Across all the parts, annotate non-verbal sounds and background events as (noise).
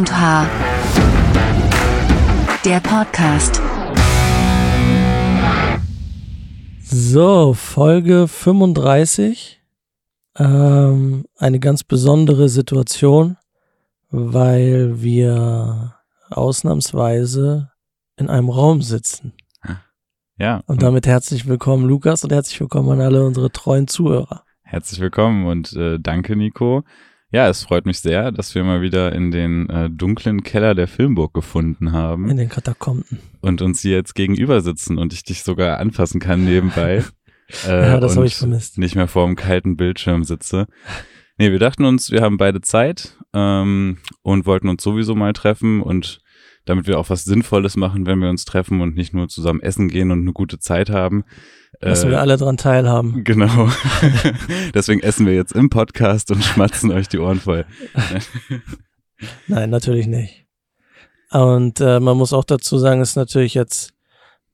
und H. Der Podcast. So, Folge 35. Ähm, eine ganz besondere Situation, weil wir ausnahmsweise in einem Raum sitzen. Ja. Und damit herzlich willkommen, Lukas, und herzlich willkommen an alle unsere treuen Zuhörer. Herzlich willkommen und äh, danke, Nico. Ja, es freut mich sehr, dass wir mal wieder in den äh, dunklen Keller der Filmburg gefunden haben In den Katakomben. und uns hier jetzt gegenüber sitzen und ich dich sogar anfassen kann nebenbei. (laughs) äh, Ja, das habe ich vermisst. Nicht mehr vor dem kalten Bildschirm sitze. Nee, wir dachten uns, wir haben beide Zeit ähm, und wollten uns sowieso mal treffen und damit wir auch was Sinnvolles machen, wenn wir uns treffen und nicht nur zusammen essen gehen und eine gute Zeit haben. Lassen äh, wir alle dran teilhaben. Genau. (laughs) Deswegen essen wir jetzt im Podcast und schmatzen euch die Ohren voll. (laughs) Nein, natürlich nicht. Und äh, man muss auch dazu sagen, ist natürlich jetzt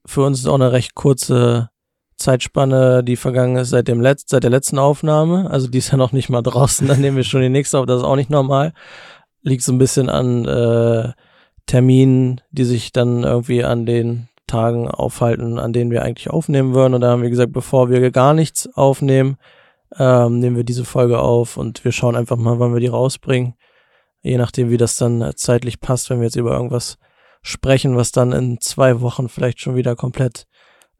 für uns ist auch eine recht kurze Zeitspanne, die vergangen ist seit dem Letz seit der letzten Aufnahme. Also die ist ja noch nicht mal draußen, dann nehmen wir schon die nächste auf. Das ist auch nicht normal. Liegt so ein bisschen an äh, Terminen, die sich dann irgendwie an den Tagen aufhalten, an denen wir eigentlich aufnehmen würden. Und da haben wir gesagt, bevor wir gar nichts aufnehmen, ähm, nehmen wir diese Folge auf und wir schauen einfach mal, wann wir die rausbringen je nachdem, wie das dann zeitlich passt, wenn wir jetzt über irgendwas sprechen, was dann in zwei Wochen vielleicht schon wieder komplett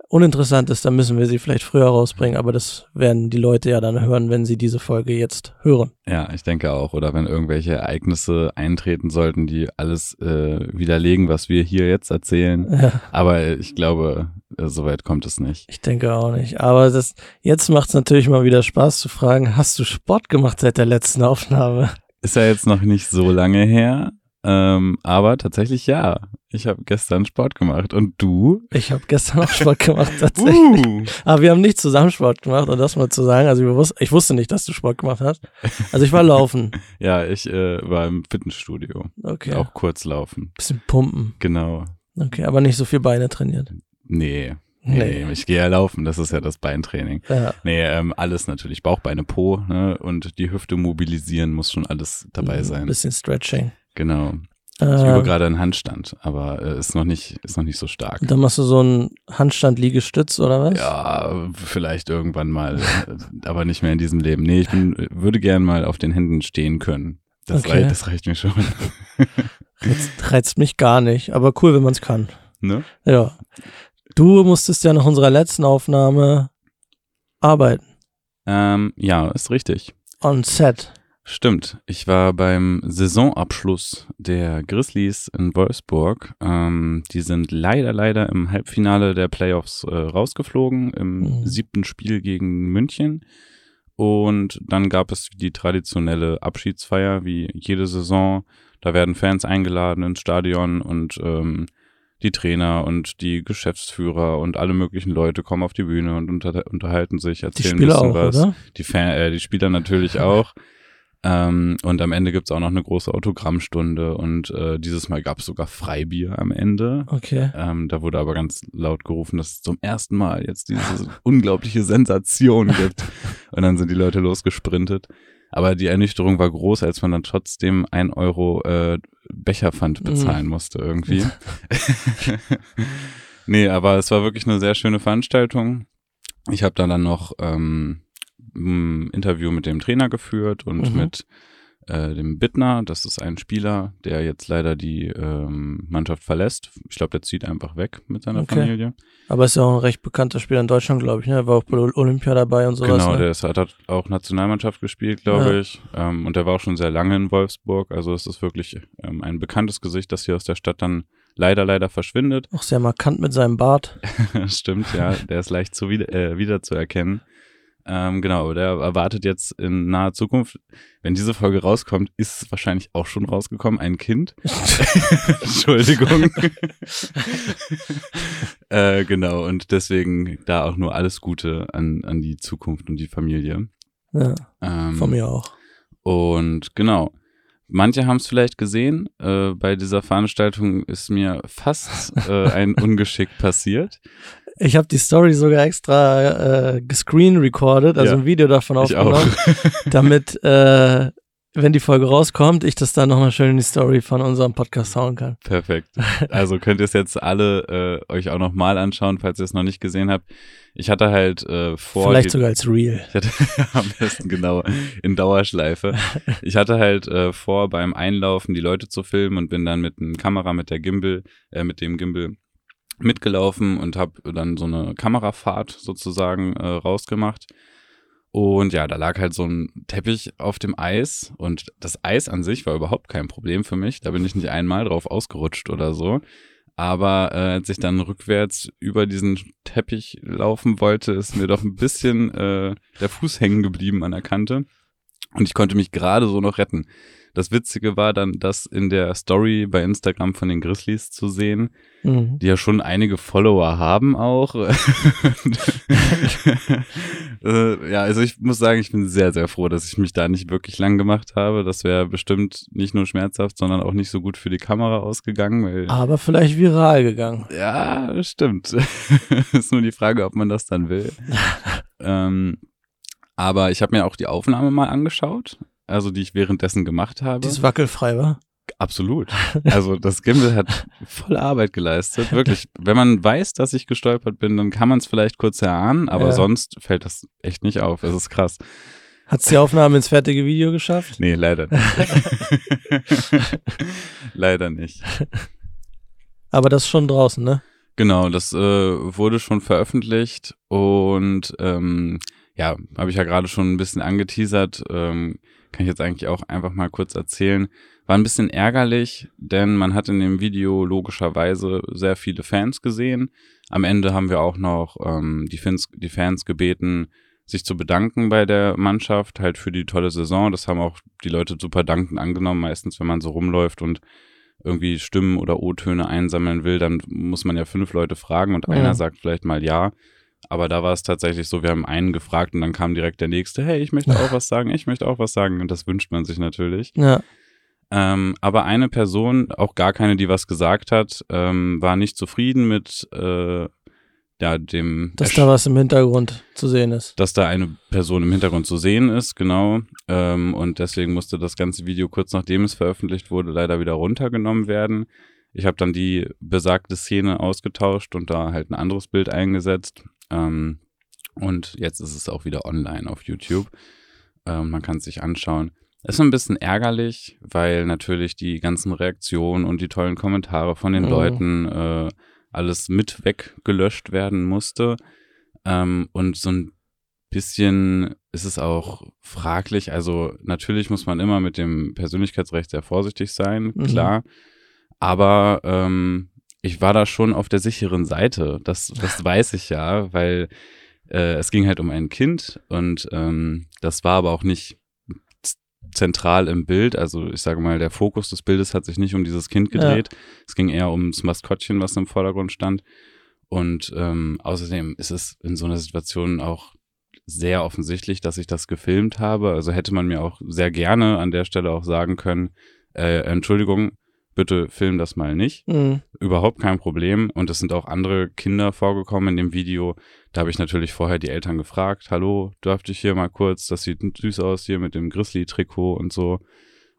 uninteressant ist, dann müssen wir sie vielleicht früher rausbringen, aber das werden die Leute ja dann hören, wenn sie diese Folge jetzt hören. Ja, ich denke auch. Oder wenn irgendwelche Ereignisse eintreten sollten, die alles äh, widerlegen, was wir hier jetzt erzählen. Ja, Aber ich glaube, äh, soweit kommt es nicht. ich denke auch nicht. Aber das, jetzt macht es natürlich mal wieder Spaß zu fragen, hast du Sport gemacht seit der letzten Aufnahme? Ist ja jetzt noch nicht so lange her. Ähm, aber tatsächlich ja. Ich habe gestern Sport gemacht. Und du? Ich habe gestern auch Sport gemacht, (laughs) tatsächlich. Uh. Aber wir haben nicht zusammen Sport gemacht, um das mal zu sagen. Also ich wusste, ich wusste nicht, dass du Sport gemacht hast. Also ich war (laughs) laufen. Ja, ich äh, war im Fitnessstudio. Okay. Auch kurz laufen. Bisschen pumpen. Genau. Okay, aber nicht so viel Beine trainiert. Nee. Nee, ich gehe ja laufen, das ist ja das Beintraining. Ja. Nee, ähm, alles natürlich. Bauch, Beine, Po ne? und die Hüfte mobilisieren muss schon alles dabei Ein sein. bisschen Stretching. Genau. Ich übe Äh, gerade einen Handstand, aber äh, ist noch nicht, ist noch nicht so stark. dann machst du so einen Handstand-Liegestütz oder was? Ja, vielleicht irgendwann mal, äh, aber nicht mehr in diesem Leben. Nee, ich bin, würde gern mal auf den Händen stehen können. Das, Okay. reicht, das reicht mir schon. (laughs) Reizt, reizt mich gar nicht, aber cool, wenn man es kann. ne? Ja. Du musstest ja nach unserer letzten Aufnahme arbeiten. ähm, ja, ist richtig. On set. Stimmt. Ich war beim Saisonabschluss der Grizzlies in Wolfsburg. Ähm, die sind leider, leider im Halbfinale der Playoffs äh, rausgeflogen, im Mhm. siebten Spiel gegen München. Und dann gab es die traditionelle Abschiedsfeier, wie jede Saison. Da werden Fans eingeladen ins Stadion und ähm, die Trainer und die Geschäftsführer und alle möglichen Leute kommen auf die Bühne und unter unterhalten sich, erzählen ein bisschen auch, was. oder? Die, Fan äh, die Spieler natürlich (laughs) auch. Ähm, und am Ende gibt's auch noch eine große Autogrammstunde und äh, dieses Mal gab's sogar Freibier am Ende. Okay. Ähm, da wurde aber ganz laut gerufen, dass es zum ersten Mal jetzt diese (laughs) unglaubliche Sensation gibt. (laughs) Und dann sind die Leute losgesprintet. Aber die Ernüchterung war groß, als man dann trotzdem ein Euro äh, Becherpfand bezahlen musste irgendwie. (laughs) nee, aber es war wirklich eine sehr schöne Veranstaltung. Ich habe da dann noch ähm, ein Interview mit dem Trainer geführt und Mhm. mit äh, dem Bittner. Das ist ein Spieler, der jetzt leider die ähm, Mannschaft verlässt. Ich glaube, der zieht einfach weg mit seiner Okay. Familie. Aber ist ja auch ein recht bekannter Spieler in Deutschland, glaube ich. Ne? Er war auch bei Olympia dabei und sowas. genau, ne? der ist, hat, hat auch Nationalmannschaft gespielt, glaube Ja. ich. Ähm, und der war auch schon sehr lange in Wolfsburg. Also es ist wirklich ähm, ein bekanntes Gesicht, das hier aus der Stadt dann leider, leider verschwindet. Auch sehr markant mit seinem Bart. (laughs) Stimmt, ja. Der ist leicht zu wieder, äh, wiederzuerkennen. Ähm, genau, der erwartet jetzt in naher Zukunft, wenn diese Folge rauskommt, ist es wahrscheinlich auch schon rausgekommen, ein Kind. (laughs) (laughs) Entschuldigung. (laughs) äh, genau, und deswegen da auch nur alles Gute an, an die Zukunft und die Familie. Ja, Ähm, von mir auch. und genau. Manche haben es vielleicht gesehen. Äh, bei dieser Veranstaltung ist mir fast äh, ein Ungeschick passiert. Ich habe die Story sogar extra äh, gescreen recorded, also Ja. ein Video davon aufgenommen, (laughs) damit äh, wenn die Folge rauskommt, ich das dann nochmal schön in die Story von unserem Podcast hauen kann. Perfekt. Also könnt ihr es jetzt alle äh, euch auch nochmal anschauen, falls ihr es noch nicht gesehen habt. Ich hatte halt äh, vor. Vielleicht sogar als Real. Ich hatte (laughs) am besten genau in Dauerschleife. Ich hatte halt äh, vor, beim Einlaufen die Leute zu filmen und bin dann mit einem Kamera, mit der Gimbal, äh, mit dem Gimbal mitgelaufen und habe dann so eine Kamerafahrt sozusagen äh, rausgemacht. Und ja, da lag halt so ein Teppich auf dem Eis und das Eis an sich war überhaupt kein Problem für mich. Da bin ich nicht einmal drauf ausgerutscht oder so. Aber äh, als ich dann rückwärts über diesen Teppich laufen wollte, ist mir doch ein bisschen äh, der Fuß hängen geblieben an der Kante. Und ich konnte mich gerade so noch retten. Das Witzige war dann, das in der Story bei Instagram von den Grizzlies zu sehen, mhm. die ja schon einige Follower haben auch. (laughs) äh, ja, also ich muss sagen, ich bin sehr, sehr froh, dass ich mich da nicht wirklich lang gemacht habe. Das wäre bestimmt nicht nur schmerzhaft, sondern auch nicht so gut für die Kamera ausgegangen. Aber vielleicht viral gegangen. Ja, stimmt. (laughs) ist nur die Frage, ob man das dann will. (laughs) ähm, aber ich habe mir auch die Aufnahme mal angeschaut also die ich währenddessen gemacht habe. Die ist wackelfrei war? Absolut. (laughs) Also das Gimbal hat voll Arbeit geleistet. Wirklich, wenn man weiß, dass ich gestolpert bin, dann kann man es vielleicht kurz erahnen, aber ja. sonst fällt das echt nicht auf. Es ist krass. Hat es die Aufnahme ins fertige Video geschafft? Nee, leider nicht. (laughs) leider nicht. Aber das ist schon draußen, ne? Genau, das äh, wurde schon veröffentlicht und ähm, ja, habe ich ja gerade schon ein bisschen angeteasert. Ähm, kann ich jetzt eigentlich auch einfach mal kurz erzählen. War ein bisschen ärgerlich, denn man hat in dem Video logischerweise sehr viele Fans gesehen. Am Ende haben wir auch noch ähm, die, Fans, die Fans gebeten, sich zu bedanken bei der Mannschaft, halt für die tolle Saison. Das haben auch die Leute super dankend angenommen. Meistens, wenn man so rumläuft und irgendwie Stimmen oder O-Töne einsammeln will, dann muss man ja fünf Leute fragen und ja. einer sagt vielleicht mal ja. Aber da war es tatsächlich so, wir haben einen gefragt und dann kam direkt der nächste, hey, ich möchte auch (laughs) was sagen, ich möchte auch was sagen. Und das wünscht man sich natürlich. Ja. Ähm, aber eine Person, auch gar keine, die was gesagt hat, ähm, war nicht zufrieden mit äh, ja, dem. Dass da was im Hintergrund zu sehen ist. Dass da eine Person im Hintergrund zu sehen ist, genau. Ähm, und deswegen musste das ganze Video kurz nachdem es veröffentlicht wurde, leider wieder runtergenommen werden. Ich habe dann die besagte Szene ausgetauscht und da halt ein anderes Bild eingesetzt. Ähm, und jetzt ist es auch wieder online auf YouTube. Ähm, man kann es sich anschauen. Ist ein bisschen ärgerlich, weil natürlich die ganzen Reaktionen und die tollen Kommentare von den oh. Leuten äh, alles mit weggelöscht werden musste. Ähm, und so ein bisschen ist es auch fraglich. Also natürlich muss man immer mit dem Persönlichkeitsrecht sehr vorsichtig sein, mhm. klar. Aber ähm, ich war da schon auf der sicheren Seite. Das, das (laughs) weiß ich ja, weil äh, es ging halt um ein Kind und ähm, das war aber auch nicht zentral im Bild. Also ich sage mal, der Fokus des Bildes hat sich nicht um dieses Kind gedreht. Ja. Es ging eher ums Maskottchen, was im Vordergrund stand. Und ähm, außerdem ist es in so einer Situation auch sehr offensichtlich, dass ich das gefilmt habe. Also hätte man mir auch sehr gerne an der Stelle auch sagen können, äh, Entschuldigung, bitte film das mal nicht. Mhm. Überhaupt kein Problem. Und es sind auch andere Kinder vorgekommen in dem Video. Da habe ich natürlich vorher die Eltern gefragt, hallo, dürfte ich hier mal kurz, das sieht süß aus hier mit dem Grizzly-Trikot und so.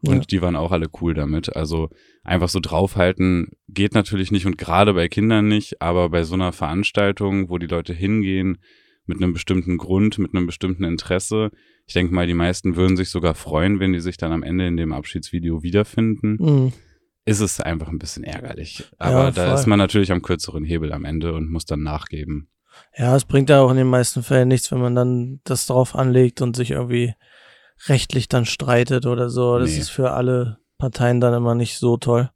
Und ja. die waren auch alle cool damit. Also einfach so draufhalten geht natürlich nicht und gerade bei Kindern nicht, aber bei so einer Veranstaltung, wo die Leute hingehen mit einem bestimmten Grund, mit einem bestimmten Interesse, ich denke mal, die meisten würden sich sogar freuen, wenn die sich dann am Ende in dem Abschiedsvideo wiederfinden. Mhm ist es einfach ein bisschen ärgerlich. Aber ja, da ist man natürlich am kürzeren Hebel am Ende und muss dann nachgeben. Ja, es bringt ja auch in den meisten Fällen nichts, wenn man dann das drauf anlegt und sich irgendwie rechtlich dann streitet oder so. Das nee. ist für alle Parteien dann immer nicht so toll.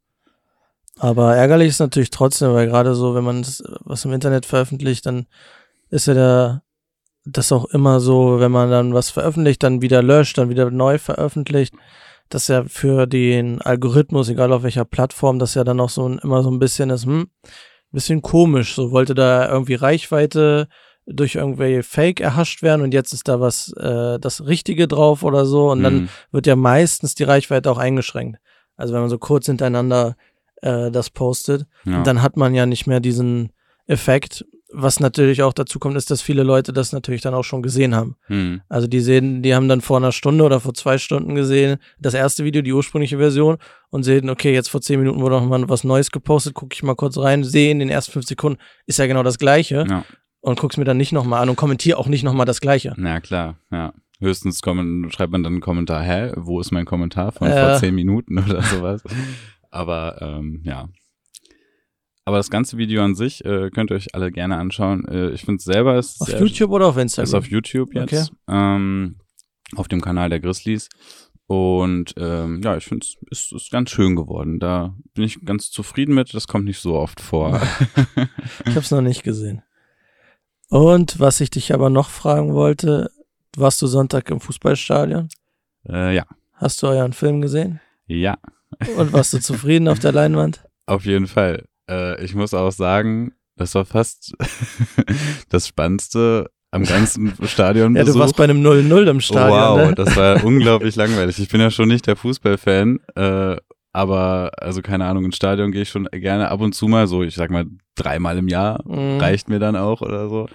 Aber ärgerlich ist natürlich trotzdem, weil gerade so, wenn man was im Internet veröffentlicht, dann ist ja der, das auch immer so, wenn man dann was veröffentlicht, dann wieder löscht, dann wieder neu veröffentlicht dass ja für den Algorithmus, egal auf welcher Plattform, das ja dann auch so ein, immer so ein bisschen ist, hm, bisschen komisch. So wollte da irgendwie Reichweite durch irgendwelche Fake erhascht werden und jetzt ist da was, äh, das Richtige drauf oder so und mhm. dann wird ja meistens die Reichweite auch eingeschränkt. Also wenn man so kurz hintereinander äh, das postet, ja. dann hat man ja nicht mehr diesen Effekt was natürlich auch dazu kommt, ist, dass viele Leute das natürlich dann auch schon gesehen haben. Hm. Also die sehen, die haben dann vor einer Stunde oder vor zwei Stunden gesehen, das erste Video, die ursprüngliche Version, und sehen, okay, jetzt vor zehn Minuten wurde noch mal was Neues gepostet, gucke ich mal kurz rein, sehe in den ersten fünf Sekunden, ist ja genau das Gleiche Ja. und guck's mir dann nicht nochmal an und kommentiere auch nicht nochmal das Gleiche. Na klar, ja. Höchstens kommen, schreibt man dann einen Kommentar, hä, wo ist mein Kommentar von Ja. vor zehn Minuten (laughs) oder sowas. Aber ähm, ja. Aber das ganze Video an sich äh, könnt ihr euch alle gerne anschauen. Äh, ich finde es selber ist Auf YouTube oder auf ist Instagram? auf YouTube jetzt. Ähm, auf dem Kanal der Grizzlies. Und ähm, ja, ich finde es ist, ist ganz schön geworden. Da bin ich ganz zufrieden mit. Das kommt nicht so oft vor. (laughs) Ich hab's noch nicht gesehen. Und was ich dich aber noch fragen wollte, warst du Sonntag im Fußballstadion? äh, ja. Hast du euren Film gesehen? Ja, Und warst du zufrieden auf der Leinwand? (laughs) Auf jeden Fall. Äh, ich muss auch sagen, das war fast (laughs) das Spannendste am ganzen (laughs) Stadion. Ja, du warst bei einem 0-0 im Stadion, wow, ne? das war (laughs) unglaublich langweilig. Ich bin ja schon nicht der Fußballfan, äh, aber also keine Ahnung, ins Stadion gehe ich schon gerne ab und zu mal so, ich sag mal dreimal im Jahr Mhm. reicht mir dann auch oder so.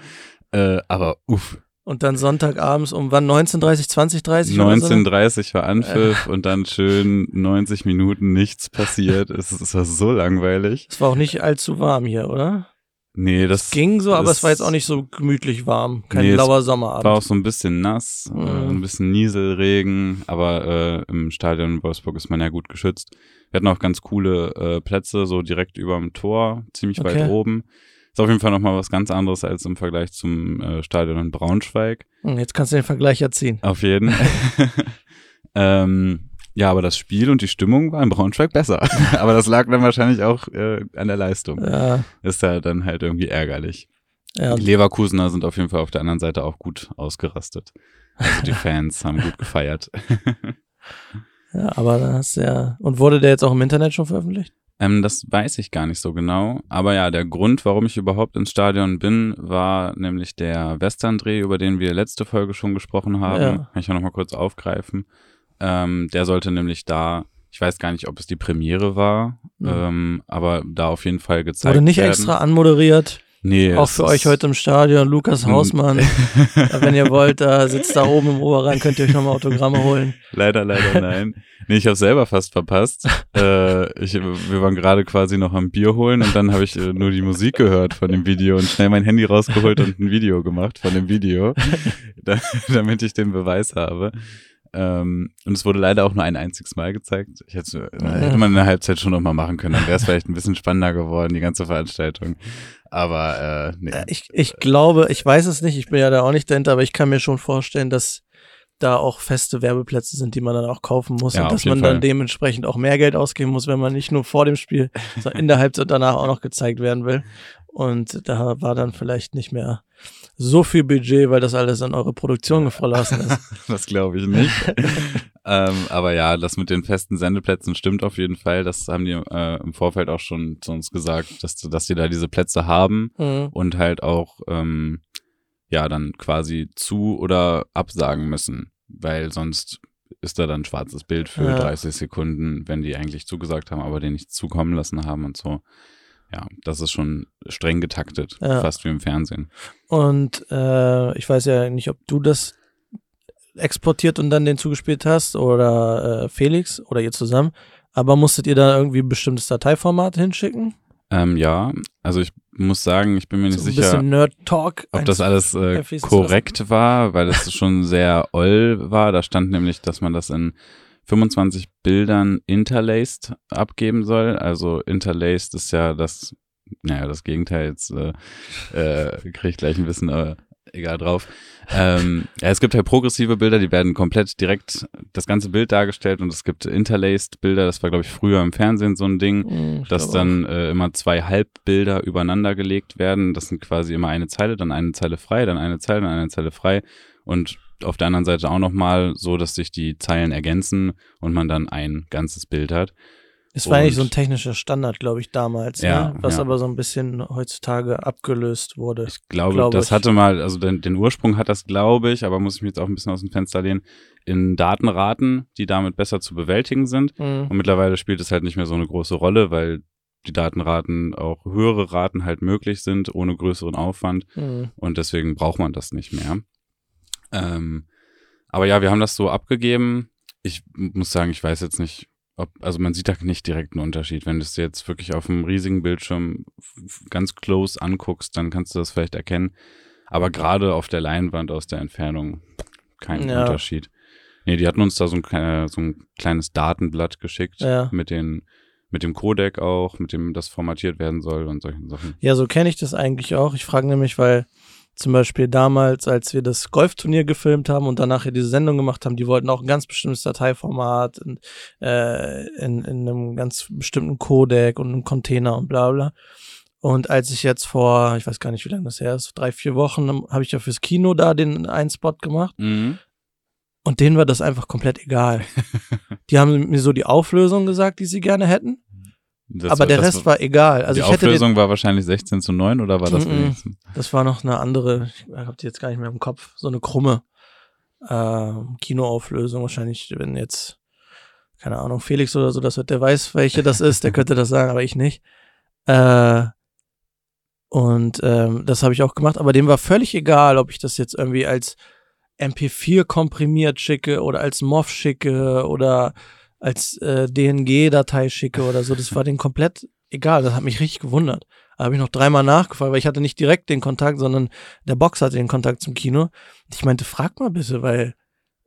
Äh, aber uff, Und dann Sonntagabends um wann? 19.30, 20.30? oder so? 19.30 war Anpfiff und dann schön 90 Minuten nichts passiert. Es, es war so langweilig. Es war auch nicht allzu warm hier, oder? Nee, das Es ging so, aber es war jetzt auch nicht so gemütlich warm. Kein Nee, es lauer war auch Sommerabend. so ein bisschen nass, Mhm. äh, ein bisschen Nieselregen, aber äh, im Stadion in Wolfsburg ist man ja gut geschützt. Wir hatten auch ganz coole äh, Plätze, so direkt über dem Tor, ziemlich Okay. weit oben. Ist auf jeden Fall nochmal was ganz anderes als im Vergleich zum äh, Stadion in Braunschweig. Hm, Jetzt kannst du den Vergleich ja ziehen. Auf jeden. (laughs) ähm, ja, aber das Spiel und die Stimmung war in Braunschweig besser. (laughs) aber das lag dann wahrscheinlich auch äh, an der Leistung. Ja, Ist ja dann halt irgendwie ärgerlich. ja. Die Leverkusener sind auf jeden Fall auf der anderen Seite auch gut ausgerastet. Also die (laughs) Fans haben gut gefeiert. ja, aber dann hast du ja. Und wurde der jetzt auch im Internet schon veröffentlicht? Ähm, das weiß ich gar nicht so genau. Aber ja, der Grund, warum ich überhaupt ins Stadion bin, war nämlich der Western-Dreh, über den wir letzte Folge schon gesprochen haben. Ja. Kann ich ja nochmal kurz aufgreifen. Ähm, der sollte nämlich da, ich weiß gar nicht, ob es die Premiere war, Mhm. ähm, aber da auf jeden Fall gezeigt Wurde nicht werden. extra anmoderiert. Nee, auch für euch heute im Stadion. Lukas Hm. Hausmann. (laughs) Wenn ihr wollt, da sitzt da oben im Oberrang, könnt ihr euch nochmal Autogramme holen. Leider, leider nein. Nee, ich habe selber fast verpasst. (laughs) äh, ich, wir waren gerade quasi noch am Bier holen und dann habe ich äh, nur die Musik gehört von dem Video und schnell mein Handy rausgeholt und ein Video gemacht von dem Video, (laughs) da, damit ich den Beweis habe. Ähm, und es wurde leider auch nur ein einziges Mal gezeigt. Ich hätte, hätte man in der Halbzeit schon noch mal machen können. Dann wäre es vielleicht ein bisschen spannender geworden, die ganze Veranstaltung. Aber äh, nee. Äh, Ich, ich glaube, ich weiß es nicht, ich bin ja da auch nicht dahinter, aber ich kann mir schon vorstellen, dass da auch feste Werbeplätze sind, die man dann auch kaufen muss Ja, und dass man dann Fall. dementsprechend auch mehr Geld ausgeben muss, wenn man nicht nur vor dem Spiel, sondern in der Halbzeit und danach auch noch gezeigt werden will. Und da war dann vielleicht nicht mehr so viel Budget, weil das alles an eure Produktion geflassen ist. (laughs) Das glaube ich nicht. (laughs) ähm, aber ja, das mit den festen Sendeplätzen stimmt auf jeden Fall. Das haben die äh, im Vorfeld auch schon zu uns gesagt, dass, dass die da diese Plätze haben Mhm. und halt auch ähm, ja dann quasi zu oder absagen müssen, weil sonst ist da dann ein schwarzes Bild für Ja. 30 Sekunden, wenn die eigentlich zugesagt haben, aber den nicht zukommen lassen haben und so. Ja, das ist schon streng getaktet, Ja. fast wie im Fernsehen. Und äh, ich weiß ja nicht, ob du das exportiert und dann den zugespielt hast oder äh, Felix oder ihr zusammen. Aber musstet ihr da irgendwie ein bestimmtes Dateiformat hinschicken? Ähm, ja, also ich muss sagen, ich bin mir nicht so sicher. ob das alles äh, korrekt war, weil es schon sehr oll war. Da stand nämlich, dass man das in 25 Bildern interlaced abgeben soll. Also interlaced ist ja das, naja, das Gegenteil. Jetzt äh, äh, kriege ich gleich ein bisschen äh, egal drauf. Ähm, ja, es gibt halt progressive Bilder, die werden komplett direkt das ganze Bild dargestellt und es gibt interlaced Bilder. Das war, glaube ich, früher im Fernsehen so ein Ding Hm, ich dass dann äh, immer zwei Halbbilder übereinander gelegt werden. Das sind quasi immer eine Zeile, dann eine Zeile frei, dann eine Zeile, dann eine Zeile frei und auf der anderen Seite auch nochmal so, dass sich die Zeilen ergänzen und man dann ein ganzes Bild hat. Es war eigentlich so ein und- technischer Standard, glaube ich, damals, Ja, ne? was ja. aber so ein bisschen heutzutage abgelöst wurde. Ich glaube, Glaube das ich. hatte mal, also den, den Ursprung hat das, glaube ich, aber muss ich mich jetzt auch ein bisschen aus dem Fenster lehnen, in Datenraten, die damit besser zu bewältigen sind. Mhm. Und mittlerweile spielt es halt nicht mehr so eine große Rolle, weil die Datenraten auch höhere Raten halt möglich sind, ohne größeren Aufwand. Mhm. Und deswegen braucht man das nicht mehr. Ähm, aber ja, wir haben das so abgegeben. Ich muss sagen, ich weiß jetzt nicht, ob, also man sieht da nicht direkt einen Unterschied. Wenn du es jetzt wirklich auf einem riesigen Bildschirm ganz close anguckst, dann kannst du das vielleicht erkennen. Aber gerade auf der Leinwand aus der Entfernung kein Ja. Unterschied. Nee, die hatten uns da so ein, so ein kleines Datenblatt geschickt Ja. mit den mit dem Codec auch, mit dem das formatiert werden soll und solchen Sachen. Ja, so kenne ich das eigentlich auch. Ich frage nämlich, weil zum Beispiel damals, als wir das Golfturnier gefilmt haben und danach hier diese Sendung gemacht haben, die wollten auch ein ganz bestimmtes Dateiformat in, äh, in, in einem ganz bestimmten Codec und einem Container und bla bla. Und als ich jetzt vor, ich weiß gar nicht, wie lange das her ist, drei, vier Wochen, habe ich ja fürs Kino da den einen Spot gemacht Mhm. und denen war das einfach komplett egal. (laughs) die haben mir so die Auflösung gesagt, die sie gerne hätten, Das aber der das Rest war egal. Also die ich hätte den, Auflösung war wahrscheinlich 16 zu 9 oder war das Mhm. wenigstens? Das war noch eine andere, ich habe die jetzt gar nicht mehr im Kopf, so eine krumme äh, Kinoauflösung. Wahrscheinlich, wenn jetzt, keine Ahnung, Felix oder so, das wird, der weiß, welche das ist, der könnte das sagen, aber ich nicht. Äh, und ähm, das habe ich auch gemacht, aber dem war völlig egal, ob ich das jetzt irgendwie als MP4 komprimiert schicke oder als MOV schicke oder als äh, DNG-Datei schicke oder so. Das war denen komplett egal. Das hat mich richtig gewundert. Da habe ich noch dreimal nachgefragt, weil ich hatte nicht direkt den Kontakt, sondern der Box hatte den Kontakt zum Kino. Und ich meinte, frag mal bitte, weil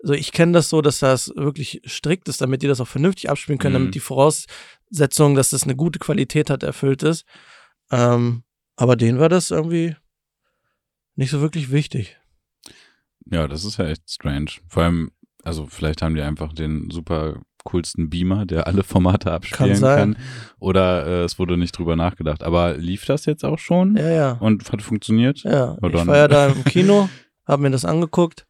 also ich kenne das so, dass das wirklich strikt ist, damit die das auch vernünftig abspielen können, Mhm. damit die Voraussetzung, dass das eine gute Qualität hat, erfüllt ist. Ähm, aber denen war das irgendwie nicht so wirklich wichtig. Ja, das ist ja echt strange. Vor allem, also vielleicht haben die einfach den super coolsten Beamer, der alle Formate abspielen sein. kann. Oder äh, es wurde nicht drüber nachgedacht. Aber lief das jetzt auch schon? Ja, ja. Und hat funktioniert? Ja, Ja, ich dann- war ja da (laughs) im Kino, habe mir das angeguckt.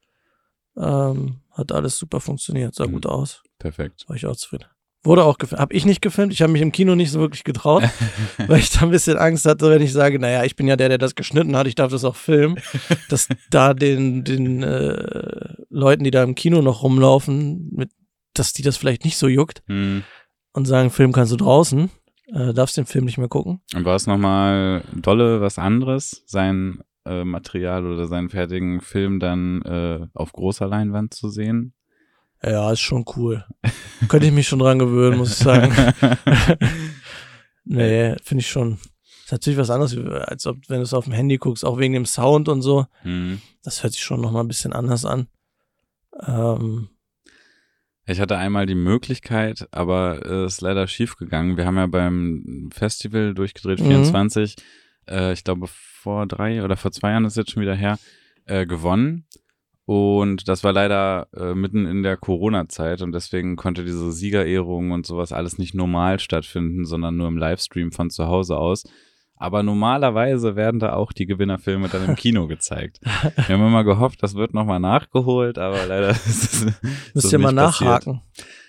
Ähm, hat alles super funktioniert, sah Mhm. gut aus. Perfekt. War ich auch zufrieden. Wurde auch gefilmt. Habe ich nicht gefilmt. Ich habe mich im Kino nicht so wirklich getraut, (laughs) weil ich da ein bisschen Angst hatte, wenn ich sage, naja, ich bin ja der, der das geschnitten hat, ich darf das auch filmen, (laughs) dass da den, den äh, Leuten, die da im Kino noch rumlaufen, mit, dass die das vielleicht nicht so juckt Hm. und sagen, Film kannst du draußen, äh, darfst den Film nicht mehr gucken. Und war es nochmal dolle was anderes, sein äh, Material oder seinen fertigen Film dann äh, auf großer Leinwand zu sehen? Ja, ist schon cool. (laughs) Könnte ich mich schon dran gewöhnen, muss ich sagen. (laughs) nee, finde ich schon. Ist natürlich was anderes, als ob, wenn du es auf dem Handy guckst, auch wegen dem Sound und so. hm. Das hört sich schon nochmal ein bisschen anders an. Ähm, Ich hatte einmal die Möglichkeit, aber es ist leider schief gegangen. Wir haben ja beim Festival durchgedreht Mhm. 24, äh, ich glaube vor drei oder vor zwei Jahren ist jetzt schon wieder her, äh, gewonnen. Und das war leider äh, mitten in der Corona-Zeit und deswegen konnte diese Siegerehrung und sowas alles nicht normal stattfinden, sondern nur im Livestream von zu Hause aus. Aber normalerweise werden da auch die Gewinnerfilme dann im Kino gezeigt. Wir haben immer gehofft, das wird nochmal nachgeholt, aber leider (laughs) ist es, ist müsst ihr mal nicht passiert. nachhaken.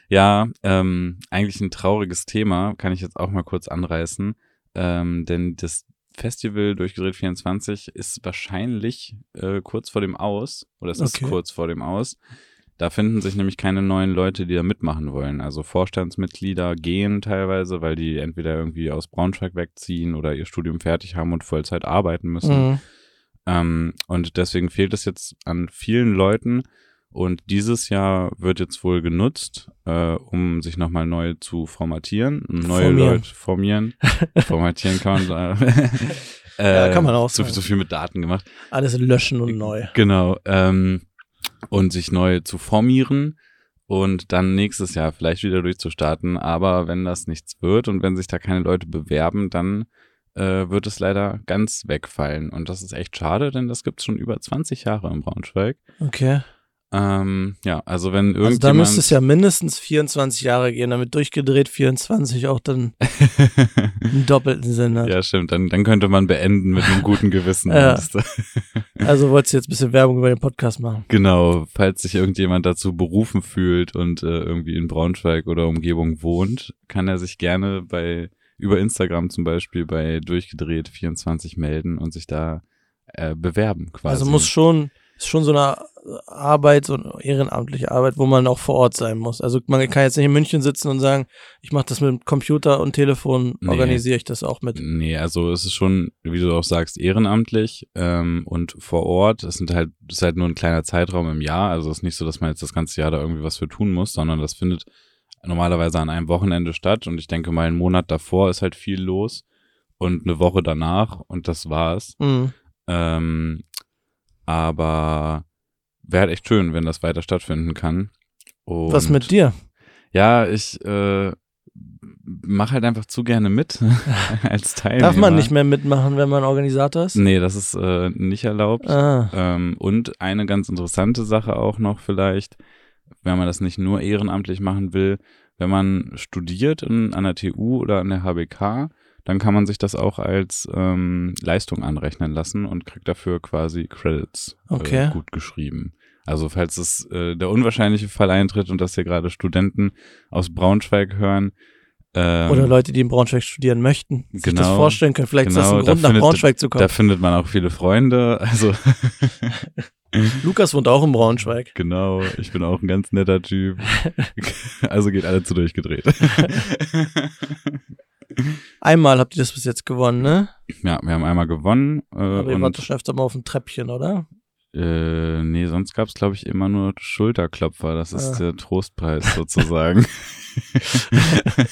Ja, ähm, eigentlich ein trauriges Thema, kann ich jetzt auch mal kurz anreißen. Ähm, denn das Festival durchgedreht 24 ist wahrscheinlich äh, kurz vor dem Aus, oder es ist Okay. kurz vor dem Aus. Da finden sich nämlich keine neuen Leute, die da mitmachen wollen. Also Vorstandsmitglieder gehen teilweise, weil die entweder irgendwie aus Braunschweig wegziehen oder ihr Studium fertig haben und Vollzeit arbeiten müssen. Mhm. Ähm, und deswegen fehlt es jetzt an vielen Leuten. Und dieses Jahr wird jetzt wohl genutzt, äh, um sich nochmal neu zu formatieren, neue Formieren. Leute formieren. (laughs) formatieren kann man äh, Ja, kann man auch so, sagen. so viel mit Daten gemacht. Alles löschen und neu. Genau. Ähm, und sich neu zu formieren und dann nächstes Jahr vielleicht wieder durchzustarten. Aber wenn das nichts wird und wenn sich da keine Leute bewerben, dann äh, wird es leider ganz wegfallen. Und das ist echt schade, denn das gibt's schon über 20 Jahre in Braunschweig. Okay. Ähm, ja, also wenn Also da irgendjemand. müsste es ja mindestens 24 Jahre gehen, damit durchgedreht 24 auch dann (laughs) einen doppelten Sinn hat. ja, stimmt. Dann, dann könnte man beenden mit einem guten Gewissen. (laughs) Ja. (laughs) Also wolltest du jetzt ein bisschen Werbung über den Podcast machen? Genau, falls sich irgendjemand dazu berufen fühlt und äh, irgendwie in Braunschweig oder Umgebung wohnt, kann er sich gerne bei über Instagram zum Beispiel bei durchgedreht 24 melden und sich da äh, bewerben quasi. Also muss schon, ist schon so eine Arbeit, so eine ehrenamtliche Arbeit, wo man auch vor Ort sein muss. Also man kann jetzt nicht in München sitzen und sagen, ich mache das mit Computer und Telefon, Nee. organisiere ich das auch mit. Nee, also es ist schon, wie du auch sagst, ehrenamtlich ähm, und vor Ort. Es sind halt, es ist halt nur ein kleiner Zeitraum im Jahr. Also es ist nicht so, dass man jetzt das ganze Jahr da irgendwie was für tun muss, sondern das findet normalerweise an einem Wochenende statt. Und ich denke mal, einen Monat davor ist halt viel los und eine Woche danach und das war's. Mhm. Ähm, aber wäre halt echt schön, wenn das weiter stattfinden kann. Und Was mit dir? Ja, ich äh, mache halt einfach zu gerne mit (laughs) als Teilnehmer. Darf man nicht mehr mitmachen, wenn man Organisator ist? Nee, das ist äh, nicht erlaubt. Ah, Ähm, und eine ganz interessante Sache auch noch vielleicht, wenn man das nicht nur ehrenamtlich machen will, wenn man studiert in, an der TU oder an der HBK, dann kann man sich das auch als ähm, Leistung anrechnen lassen und kriegt dafür quasi Credits Okay. äh, gut geschrieben. Also falls es äh, der unwahrscheinliche Fall eintritt und dass hier gerade Studenten aus Braunschweig hören, ähm, oder Leute, die in Braunschweig studieren möchten, sich das genau, vorstellen können. Vielleicht ist das genau, ein da Grund, nach findet- Braunschweig zu kommen. da findet man auch viele Freunde. Also (laughs) Lukas wohnt auch in Braunschweig. Genau, ich bin auch ein ganz netter Typ. (laughs) Also geht alle zu durchgedreht. (laughs) Einmal habt ihr das bis jetzt gewonnen, ne? Ja, wir haben einmal gewonnen. Äh, Aber ihr wart doch schon öfter mal auf dem Treppchen, oder? äh, nee, sonst gab's glaube ich, immer nur Schulterklopfer. Das ist Ah. der Trostpreis sozusagen. (laughs) (laughs)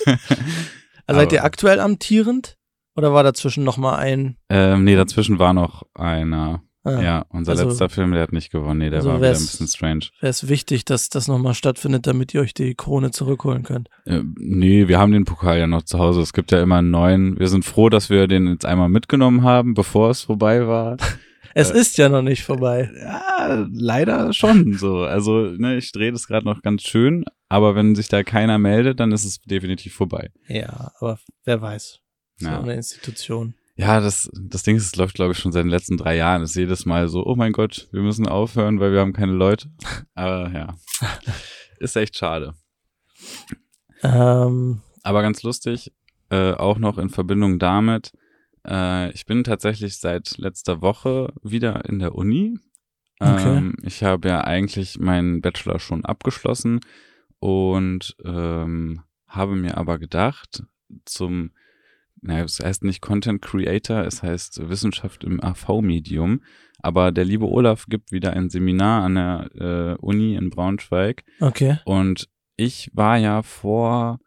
Also seid ihr aktuell amtierend? Oder war dazwischen noch mal ein? ähm, nee, dazwischen war noch einer. Ah, Ja, unser Also- letzter Film, der hat nicht gewonnen. Nee, der Also war wieder ein bisschen strange. Wäre es wichtig, dass das noch mal stattfindet, damit ihr euch die Krone zurückholen könnt. Äh, nee, wir haben den Pokal ja noch zu Hause. Es gibt ja immer einen neuen. Wir sind froh, dass wir den jetzt einmal mitgenommen haben, bevor es vorbei war. (laughs) Es Äh, ist ja noch nicht vorbei. Ja, leider schon so. Also, ne, ich drehe das gerade noch ganz schön, aber wenn sich da keiner meldet, dann ist es definitiv vorbei. Ja, aber wer weiß. So Ja. eine Institution. Ja, das, das Ding ist, es läuft, glaube ich, schon seit den letzten drei Jahren. Es ist jedes Mal so, oh mein Gott, wir müssen aufhören, weil wir haben keine Leute. (laughs) Aber ja, ist echt schade. Ähm, Aber ganz lustig, äh, auch noch in Verbindung damit, äh, ich bin tatsächlich seit letzter Woche wieder in der Uni. Okay. Ähm, ich habe ja eigentlich meinen Bachelor schon abgeschlossen und ähm, habe mir aber gedacht, zum, naja, es heißt nicht Content Creator, es heißt Wissenschaft im AV-Medium. Aber der liebe Olaf gibt wieder ein Seminar an der äh, Uni in Braunschweig. okay. Und ich war ja vor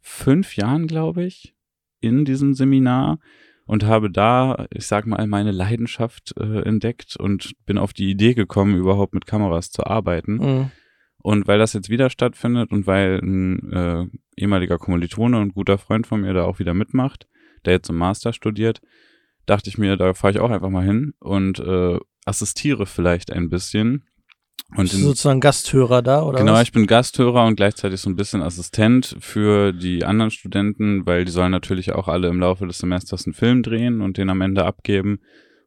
fünf Jahren, glaube ich, in diesem Seminar und habe da, ich sag mal, meine Leidenschaft äh, entdeckt und bin auf die Idee gekommen, überhaupt mit Kameras zu arbeiten. Mhm. Und weil das jetzt wieder stattfindet und weil ein äh, ehemaliger Kommilitone und guter Freund von mir da auch wieder mitmacht, der jetzt im Master studiert, dachte ich mir, da fahre ich auch einfach mal hin und äh, assistiere vielleicht ein bisschen. Und Bist du in, sozusagen Gasthörer da, oder genau, was? ich bin Gasthörer und gleichzeitig so ein bisschen Assistent für die anderen Studenten, weil die sollen natürlich auch alle im Laufe des Semesters einen Film drehen und den am Ende abgeben.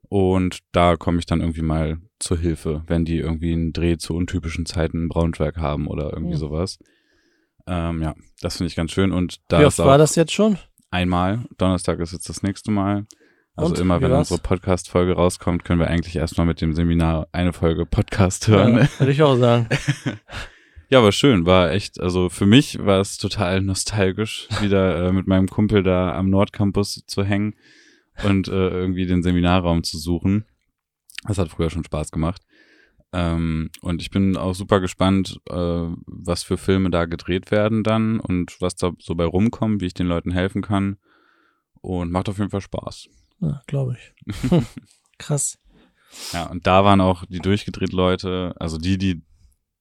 Und da komme ich dann irgendwie mal zur Hilfe, wenn die irgendwie einen Dreh zu untypischen Zeiten in Braunschweig haben oder irgendwie Hm. sowas. Ähm, ja, das finde ich ganz schön. Und da Wie oft war das jetzt schon? Einmal. Donnerstag ist jetzt das nächste Mal. Also Und, immer, wenn war's? unsere Podcast-Folge rauskommt, können wir eigentlich erstmal mit dem Seminar eine Folge Podcast hören. Ja, (laughs) würde ich auch sagen. (laughs) Ja, war schön, war echt, also für mich war es total nostalgisch, wieder äh, mit meinem Kumpel da am Nordcampus zu hängen und äh, irgendwie den Seminarraum zu suchen. Das hat früher schon Spaß gemacht. Ähm, und ich bin auch super gespannt, äh, was für Filme da gedreht werden dann und was da so bei rumkommt, wie ich den Leuten helfen kann. Und macht auf jeden Fall Spaß. Ja, glaube ich. (laughs) Krass. Ja, und da waren auch die durchgedreht Leute, also die, die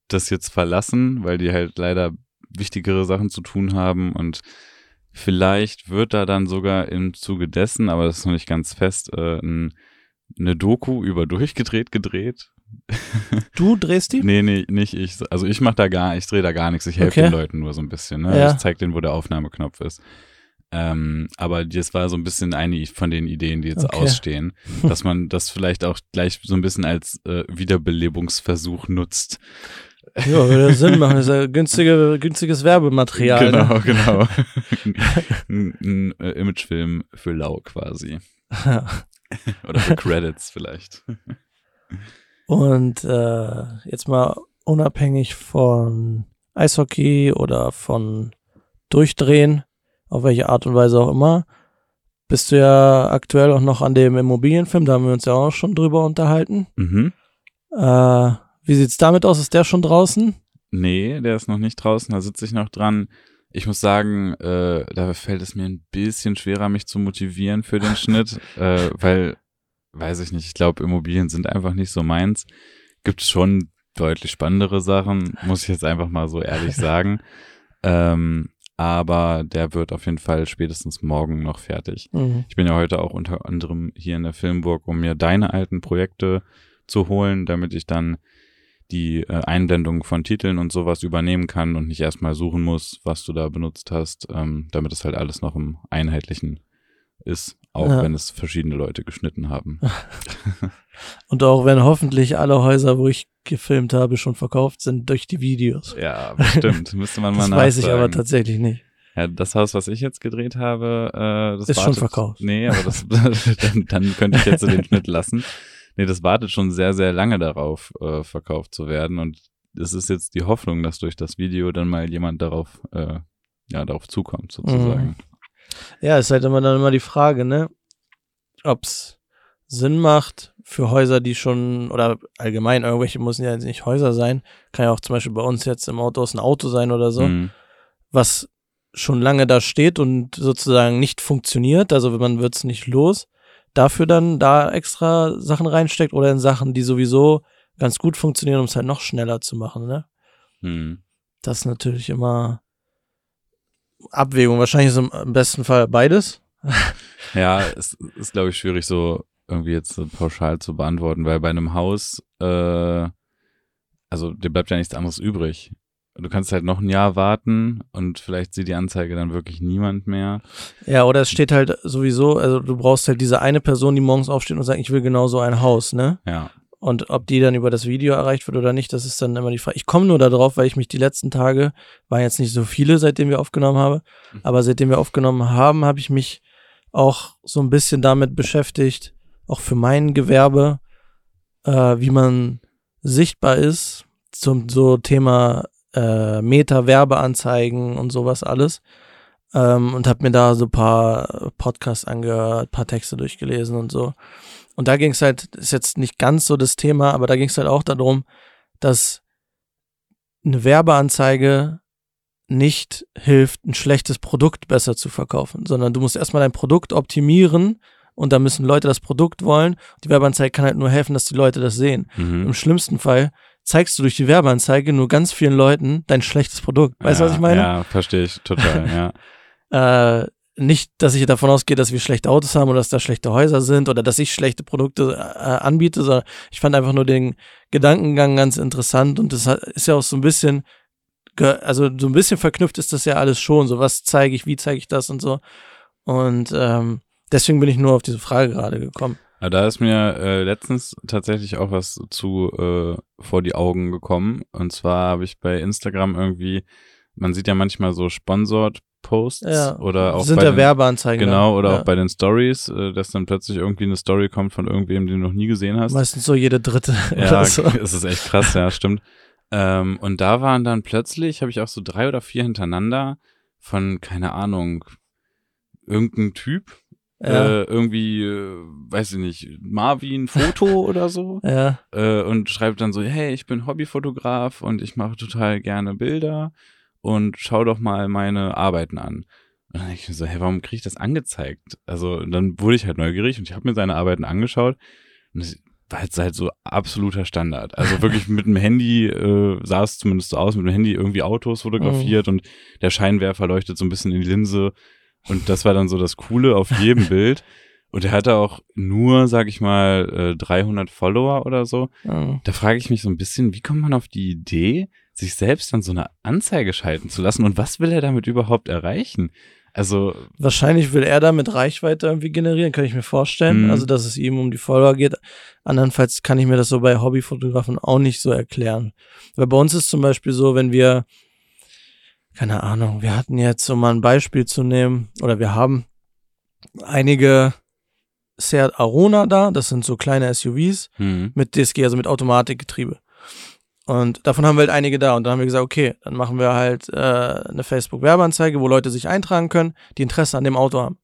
das jetzt verlassen, weil die halt leider wichtigere Sachen zu tun haben und vielleicht wird da dann sogar im Zuge dessen, aber das ist noch nicht ganz fest, äh, ein, eine Doku über durchgedreht gedreht. Du drehst die? Nee, nee, nicht ich. Also ich mach da gar, ich drehe da gar nichts. Ich helfe Okay. den Leuten nur so ein bisschen. Ne? Ja. Ich zeig denen, wo der Aufnahmeknopf ist. Ähm, aber das war so ein bisschen eine von den Ideen, die jetzt Okay. ausstehen, dass man das vielleicht auch gleich so ein bisschen als äh, Wiederbelebungsversuch nutzt. Ja, würde Sinn machen. Das ist ja günstige, günstiges Werbematerial. genau, Ne? genau. (laughs) ein, ein, äh, Imagefilm für Lau quasi. (laughs) Oder für Credits vielleicht. Und äh, jetzt mal unabhängig von Eishockey oder von Durchdrehen, auf welche Art und Weise auch immer, bist du ja aktuell auch noch an dem Immobilienfilm, da haben wir uns ja auch schon drüber unterhalten. Mhm. Äh, wie sieht's damit aus? Ist der schon draußen? Nee, der ist noch nicht draußen, da sitze ich noch dran. Ich muss sagen, äh, da fällt es mir ein bisschen schwerer, mich zu motivieren für den (laughs) Schnitt, äh, weil, weiß ich nicht, ich glaube, Immobilien sind einfach nicht so meins. Gibt schon deutlich spannendere Sachen, muss ich jetzt einfach mal so ehrlich sagen. (laughs) ähm, aber der wird auf jeden Fall spätestens morgen noch fertig. Mhm. Ich bin ja heute auch unter anderem hier in der Filmburg, um mir deine alten Projekte zu holen, damit ich dann die äh, Einblendung von Titeln und sowas übernehmen kann und nicht erstmal suchen muss, was du da benutzt hast, ähm, damit es halt alles noch im Einheitlichen ist, auch Ja. wenn es verschiedene Leute geschnitten haben. (laughs) Und auch wenn hoffentlich alle Häuser, wo ich gefilmt habe, schon verkauft sind durch die Videos. ja, bestimmt. (laughs) Müsste man mal Das weiß ich aber tatsächlich nicht. Ja, das Haus, was ich jetzt gedreht habe, äh, das Ist schon wartet, verkauft. Nee, aber das, (laughs) dann, dann könnte ich jetzt so den Schnitt lassen. Nee, das wartet schon sehr, sehr lange darauf, äh, verkauft zu werden. Und es ist jetzt die Hoffnung, dass durch das Video dann mal jemand darauf, äh, ja, darauf zukommt, sozusagen. Ja, ist halt immer dann immer die Frage, ne? Ob's Sinn macht für Häuser, die schon, oder allgemein, irgendwelche müssen ja jetzt nicht Häuser sein, kann ja auch zum Beispiel bei uns jetzt im Autohaus ein Auto sein oder so, Mhm. was schon lange da steht und sozusagen nicht funktioniert, also man wird's nicht los, dafür dann da extra Sachen reinsteckt oder in Sachen, die sowieso ganz gut funktionieren, um es halt noch schneller zu machen, ne? Mhm. Das ist natürlich immer Abwägung. Wahrscheinlich ist im besten Fall beides. (laughs) Ja, es ist, glaube ich, schwierig, so irgendwie jetzt so pauschal zu beantworten, weil bei einem Haus, äh, also dir bleibt ja nichts anderes übrig. Du kannst halt noch ein Jahr warten und vielleicht sieht die Anzeige dann wirklich niemand mehr. Ja, oder es steht halt sowieso, also du brauchst halt diese eine Person, die morgens aufsteht und sagt, ich will genau so ein Haus, ne? Ja. Und ob die dann über das Video erreicht wird oder nicht, das ist dann immer die Frage. Ich komme nur darauf, weil ich mich die letzten Tage, waren jetzt nicht so viele, seitdem wir aufgenommen haben, aber seitdem wir aufgenommen haben, habe ich mich auch so ein bisschen damit beschäftigt, auch für mein Gewerbe, äh, wie man sichtbar ist zum so Thema äh, Meta-Werbeanzeigen und sowas alles. Ähm, und habe mir da so ein paar Podcasts angehört, paar Texte durchgelesen und so. Und da ging es halt, ist jetzt nicht ganz so das Thema, aber da ging es halt auch darum, dass eine Werbeanzeige nicht hilft, ein schlechtes Produkt besser zu verkaufen, sondern du musst erstmal dein Produkt optimieren und da müssen Leute das Produkt wollen. Die Werbeanzeige kann halt nur helfen, dass die Leute das sehen. Mhm. Im schlimmsten Fall zeigst du durch die Werbeanzeige nur ganz vielen Leuten dein schlechtes Produkt. Weißt du, ja, was ich meine? Ja, verstehe ich total, (laughs) ja. äh, nicht, dass ich davon ausgehe, dass wir schlechte Autos haben oder dass da schlechte Häuser sind oder dass ich schlechte Produkte äh, anbiete, sondern ich fand einfach nur den Gedankengang ganz interessant und das ist ja auch so ein bisschen, also so ein bisschen verknüpft ist das ja alles schon, so was zeige ich, wie zeige ich das und so und ähm, deswegen bin ich nur auf diese Frage gerade gekommen. Aber da ist mir äh, letztens tatsächlich auch was zu äh, vor die Augen gekommen. Und zwar habe ich bei Instagram irgendwie, man sieht ja manchmal so Sponsored Posts Ja, oder auch sind bei ja den, Werbeanzeigen. genau oder ja. auch bei den Stories, äh, dass dann plötzlich irgendwie eine Story kommt von irgendwem, den du noch nie gesehen hast. Meistens so jede dritte (laughs) Ja, so. (laughs) es ist echt krass, ja, stimmt. Ähm, und da waren dann plötzlich, habe ich auch so drei oder vier hintereinander von, keine Ahnung, irgendein Typ, Ja, äh, irgendwie, äh, weiß ich nicht, Marvin Foto (laughs) oder so ja, äh, und schreibt dann so, hey, ich bin Hobbyfotograf und ich mache total gerne Bilder und schau doch mal meine Arbeiten an. Und dann ich mir so, hey, warum kriege ich das angezeigt? Also dann wurde ich halt neugierig und ich habe mir seine Arbeiten angeschaut und es war jetzt halt so absoluter Standard. Also (laughs) wirklich mit dem Handy äh, sah es zumindest so aus, mit dem Handy irgendwie Autos fotografiert und der Scheinwerfer leuchtet so ein bisschen in die Linse und das war dann so das Coole auf jedem (laughs) Bild. Und er hatte auch nur, sag ich mal, äh, 300 Follower oder so. ja. Da frage ich mich so ein bisschen, wie kommt man auf die Idee, sich selbst dann so eine Anzeige schalten zu lassen und was will er damit überhaupt erreichen? Also, Wahrscheinlich will er damit Reichweite irgendwie generieren, kann ich mir vorstellen. Mhm. Also, dass es ihm um die Follower geht. Andernfalls kann ich mir das so bei Hobbyfotografen auch nicht so erklären. Weil bei uns ist zum Beispiel so, wenn wir, keine Ahnung, wir hatten jetzt, um mal ein Beispiel zu nehmen, oder wir haben einige Seat Arona da, das sind so kleine SUVs Mhm. mit DSG, also mit Automatikgetriebe. Und davon haben wir halt einige da. Und dann haben wir gesagt, okay, dann machen wir halt äh, eine Facebook-Werbeanzeige, wo Leute sich eintragen können, die Interesse an dem Auto haben.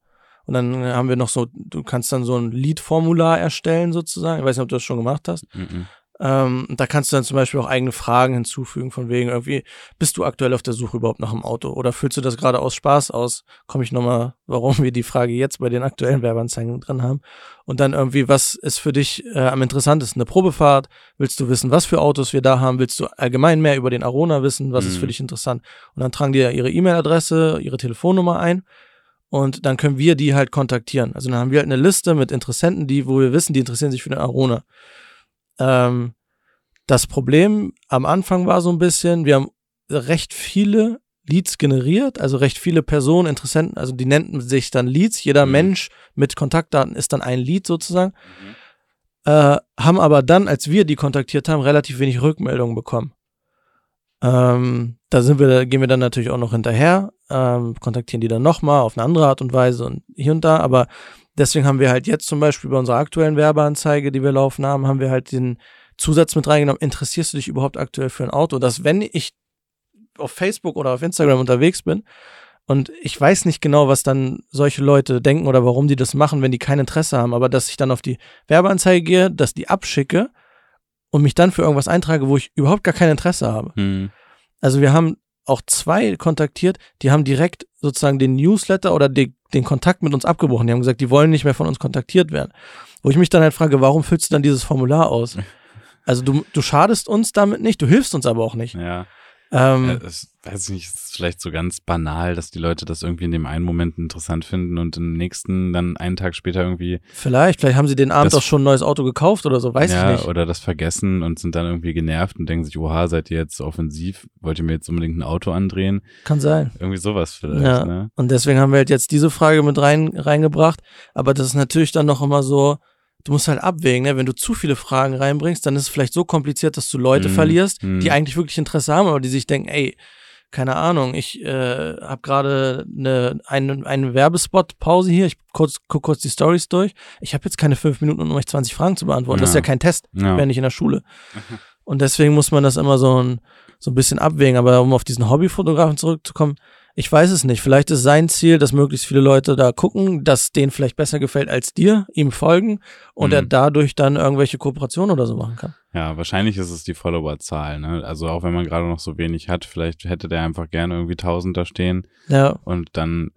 Und dann haben wir noch so, du kannst dann so ein Lead-Formular erstellen sozusagen. Ich weiß nicht, ob du das schon gemacht hast. Mhm. Ähm, da kannst du dann zum Beispiel auch eigene Fragen hinzufügen, von wegen irgendwie, bist du aktuell auf der Suche überhaupt nach einem Auto? Oder füllst du das gerade aus Spaß aus? Komme ich nochmal, warum wir die Frage jetzt bei den aktuellen Werbeanzeigen drin haben? Und dann irgendwie, was ist für dich äh, am interessantesten? Eine Probefahrt? Willst du wissen, was für Autos wir da haben? Willst du allgemein mehr über den Arona wissen? Was ist für Mhm. dich interessant? Und dann tragen die ja ihre E-Mail-Adresse, ihre Telefonnummer ein. Und dann können wir die halt kontaktieren. Also dann haben wir halt eine Liste mit Interessenten, die, wo wir wissen, die interessieren sich für den Arona. Ähm, das Problem am Anfang war so ein bisschen, wir haben recht viele Leads generiert, also recht viele Personen, Interessenten, also die nannten sich dann Leads. Jeder Mhm. Mensch mit Kontaktdaten ist dann ein Lead sozusagen. Äh, haben aber dann, als wir die kontaktiert haben, relativ wenig Rückmeldungen bekommen. Ähm, da sind wir, da gehen wir dann natürlich auch noch hinterher, ähm, kontaktieren die dann nochmal auf eine andere Art und Weise und hier und da, aber deswegen haben wir halt jetzt zum Beispiel bei unserer aktuellen Werbeanzeige, die wir laufen haben, haben wir halt den Zusatz mit reingenommen, interessierst du dich überhaupt aktuell für ein Auto? Dass wenn ich auf Facebook oder auf Instagram unterwegs bin und ich weiß nicht genau, was dann solche Leute denken oder warum die das machen, wenn die kein Interesse haben, aber dass ich dann auf die Werbeanzeige gehe, dass die abschicke und mich dann für irgendwas eintrage, wo ich überhaupt gar kein Interesse habe. Mhm. Also wir haben auch zwei kontaktiert, die haben direkt sozusagen den Newsletter oder die, den Kontakt mit uns abgebrochen. Die haben gesagt, die wollen nicht mehr von uns kontaktiert werden. Wo ich mich dann halt frage, warum füllst du dann dieses Formular aus? (laughs) Also du, du schadest uns damit nicht, du hilfst uns aber auch nicht. Ja. Ähm, Ja, es, weiß ich nicht, es ist vielleicht so ganz banal, dass die Leute das irgendwie in dem einen Moment interessant finden und im nächsten dann einen Tag später irgendwie vielleicht, vielleicht haben sie den Abend auch schon ein neues Auto gekauft oder so, weiß ja, ich nicht. oder das vergessen und sind dann irgendwie genervt und denken sich, oha, seid ihr jetzt offensiv? Wollt ihr mir jetzt unbedingt ein Auto andrehen? Kann sein. Irgendwie sowas vielleicht, Ja. ne? Und deswegen haben wir halt jetzt diese Frage mit rein, reingebracht. Aber das ist natürlich dann noch immer so, du musst halt abwägen, ne? Wenn du zu viele Fragen reinbringst, dann ist es vielleicht so kompliziert, dass du Leute Mhm. verlierst, Mhm. die eigentlich wirklich Interesse haben, aber die sich denken, ey, keine Ahnung, ich äh, habe gerade eine, eine, eine Werbespot-Pause hier, ich kurz, guck kurz die Stories durch. Ich habe jetzt keine fünf Minuten, um euch 20 Fragen zu beantworten. Das ist Ja. ja kein Test, Ja. wäre nicht in der Schule. Und deswegen muss man das immer so ein, so ein bisschen abwägen. Aber um auf diesen Hobbyfotografen zurückzukommen, ich weiß es nicht. Vielleicht ist sein Ziel, dass möglichst viele Leute da gucken, dass denen vielleicht besser gefällt als dir, ihm folgen und Mhm. er dadurch dann irgendwelche Kooperationen oder so machen kann. Ja, wahrscheinlich ist es die Followerzahl, ne? Also auch wenn man gerade noch so wenig hat, vielleicht hätte der einfach gerne irgendwie 1000 da stehen Ja, und dann,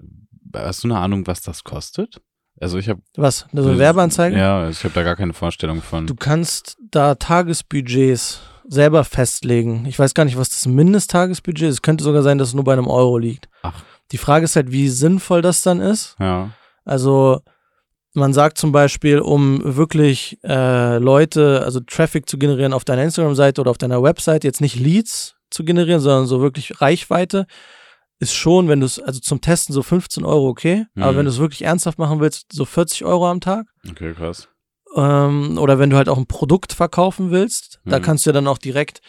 hast du eine Ahnung, was das kostet? Also ich habe was? So eine Werbeanzeige? Ja, ich habe da gar keine Vorstellung von. Du kannst da Tagesbudgets selber festlegen. Ich weiß gar nicht, was das Mindesttagesbudget ist. Es könnte sogar sein, dass es nur bei einem Euro liegt. Ach. Die Frage ist halt, wie sinnvoll das dann ist. ja. Also man sagt zum Beispiel, um wirklich äh, Leute, also Traffic zu generieren auf deiner Instagram-Seite oder auf deiner Website, jetzt nicht Leads zu generieren, sondern so wirklich Reichweite, ist schon, wenn du es, also zum Testen so 15 Euro okay, aber Mhm. wenn du es wirklich ernsthaft machen willst, so 40 Euro am Tag. Okay, krass. Ähm, oder wenn du halt auch ein Produkt verkaufen willst, da Mhm. kannst du ja dann auch direkt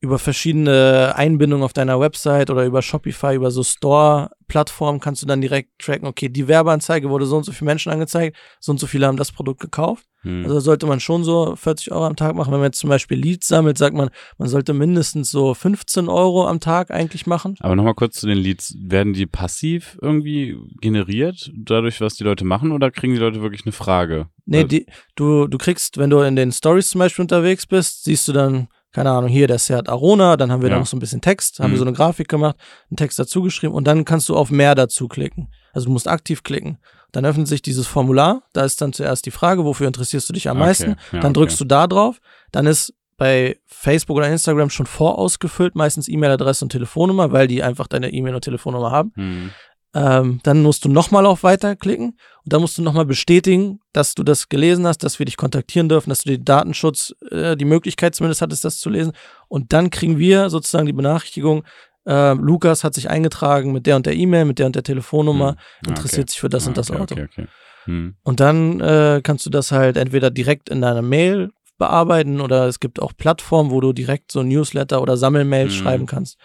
über verschiedene Einbindungen auf deiner Website oder über Shopify, über so Store-Plattformen kannst du dann direkt tracken, okay, die Werbeanzeige wurde so und so viele Menschen angezeigt, so und so viele haben das Produkt gekauft. Hm. Also sollte man schon so 40 Euro am Tag machen. Wenn man jetzt zum Beispiel Leads sammelt, sagt man, man sollte mindestens so 15 Euro am Tag eigentlich machen. Aber nochmal kurz zu den Leads. Werden die passiv irgendwie generiert, dadurch, was die Leute machen, oder kriegen die Leute wirklich eine Frage? Nee, Also- die, du, du kriegst, wenn du in den Stories zum Beispiel unterwegs bist, siehst du dann, keine Ahnung, hier der Seat Arona, dann haben wir Ja. da noch so ein bisschen Text, haben Mhm. wir so eine Grafik gemacht, einen Text dazu geschrieben und dann kannst du auf mehr dazu klicken. Also du musst aktiv klicken. Dann öffnet sich dieses Formular, da ist dann zuerst die Frage, wofür interessierst du dich am Okay, meisten? ja, dann okay. drückst du da drauf, dann ist bei Facebook oder Instagram schon vorausgefüllt, meistens E-Mail-Adresse und Telefonnummer, weil die einfach deine E-Mail und Telefonnummer haben. Hm. Ähm, dann musst du nochmal auf Weiter klicken und dann musst du nochmal bestätigen, dass du das gelesen hast, dass wir dich kontaktieren dürfen, dass du den Datenschutz, äh, die Möglichkeit zumindest hattest, das zu lesen. Und dann kriegen wir sozusagen die Benachrichtigung, äh, Lukas hat sich eingetragen mit der und der E-Mail, mit der und der Telefonnummer, Hm. Ah, interessiert okay. sich für das Ah, und das okay, Auto. Okay, okay. Hm. Und dann äh, kannst du das halt entweder direkt in deiner Mail bearbeiten oder es gibt auch Plattformen, wo du direkt so Newsletter oder Sammelmails Mhm. schreiben kannst.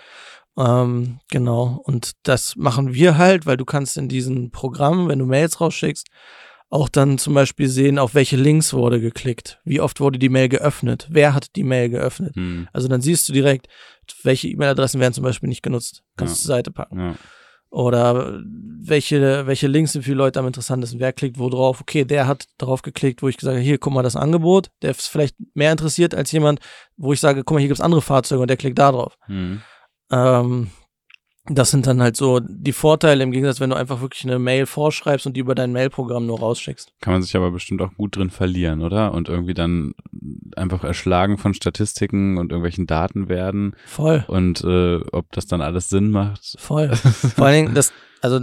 Ähm, genau. Und das machen wir halt, weil du kannst in diesen Programmen, wenn du Mails rausschickst, auch dann zum Beispiel sehen, auf welche Links wurde geklickt, wie oft wurde die Mail geöffnet, wer hat die Mail geöffnet. Hm. Also dann siehst du direkt, welche E-Mail-Adressen werden zum Beispiel nicht genutzt. Kannst Ja. du zur Seite packen. Ja. Oder welche, welche Links sind für die Leute am interessantesten? Wer klickt wo drauf? Okay, der hat drauf geklickt, wo ich gesagt habe, hier, guck mal, das Angebot. Der ist vielleicht mehr interessiert als jemand, wo ich sage, guck mal, hier gibt's andere Fahrzeuge und der klickt da drauf. Hm. Ähm, das sind dann halt so die Vorteile im Gegensatz, wenn du einfach wirklich eine Mail vorschreibst und die über dein Mailprogramm nur rausschickst. Kann man sich aber bestimmt auch gut drin verlieren, oder? Und irgendwie dann einfach erschlagen von Statistiken und irgendwelchen Daten werden Voll, und äh, ob das dann alles Sinn macht. voll. (laughs) Vor allen Dingen, das, also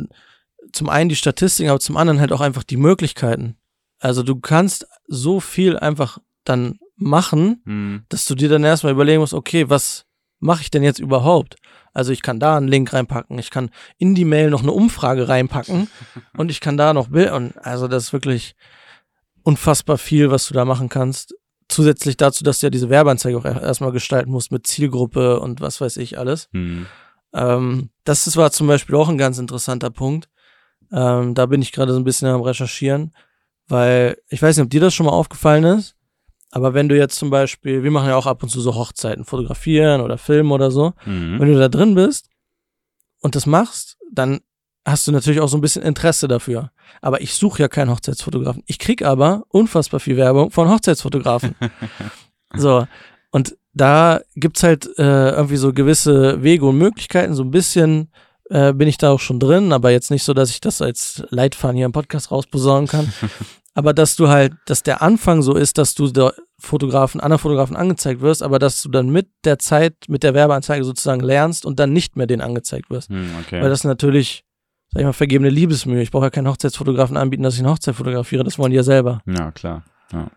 zum einen die Statistiken, aber zum anderen halt auch einfach die Möglichkeiten. Also du kannst so viel einfach dann machen, Hm. dass du dir dann erstmal überlegen musst, okay, was mache ich denn jetzt überhaupt? Also ich kann da einen Link reinpacken, ich kann in die Mail noch eine Umfrage reinpacken (laughs) und ich kann da noch Bild und also das ist wirklich unfassbar viel, was du da machen kannst. Zusätzlich dazu, dass du ja diese Werbeanzeige auch er- erstmal gestalten musst mit Zielgruppe und was weiß ich alles. Hm. Ähm, das ist- war zum Beispiel auch ein ganz interessanter Punkt. Ähm, da bin ich gerade so ein bisschen am Recherchieren, weil ich weiß nicht, ob dir das schon mal aufgefallen ist, aber wenn du jetzt zum Beispiel, wir machen ja auch ab und zu so Hochzeiten, fotografieren oder filmen oder so, Hm. wenn du da drin bist und das machst, dann hast du natürlich auch so ein bisschen Interesse dafür. Aber ich suche ja keinen Hochzeitsfotografen. Ich krieg aber unfassbar viel Werbung von Hochzeitsfotografen. (laughs) so, und da gibt's halt äh, irgendwie so gewisse Wege und Möglichkeiten. So ein bisschen äh, bin ich da auch schon drin, aber jetzt nicht so, dass ich das als Leitfaden hier im Podcast rausposaunen kann. (laughs) aber dass du halt, dass der Anfang so ist, dass du da Fotografen, anderen Fotografen angezeigt wirst, aber dass du dann mit der Zeit, mit der Werbeanzeige sozusagen lernst und dann nicht mehr den angezeigt wirst. Hm, okay. Weil das natürlich, sag ich mal, vergebene Liebesmühe. Ich brauche ja keinen Hochzeitsfotografen anbieten, dass ich eine Hochzeit fotografiere. Das wollen die ja selber. Ja, klar. Ja.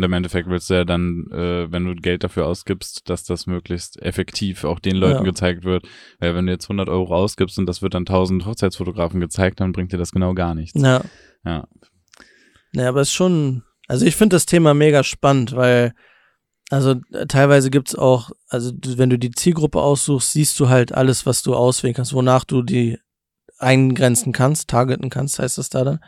Und im Endeffekt willst du ja dann, äh, wenn du Geld dafür ausgibst, dass das möglichst effektiv auch den Leuten Ja. gezeigt wird. Weil wenn du jetzt 100 Euro ausgibst und das wird dann 1000 Hochzeitsfotografen gezeigt, dann bringt dir das genau gar nichts. Ja. Ja. Naja, aber es ist schon, also ich finde das Thema mega spannend, weil, also äh, teilweise gibt's auch, also wenn du die Zielgruppe aussuchst, siehst du halt alles, was du auswählen kannst, wonach du die eingrenzen kannst, targeten kannst, heißt das da dann.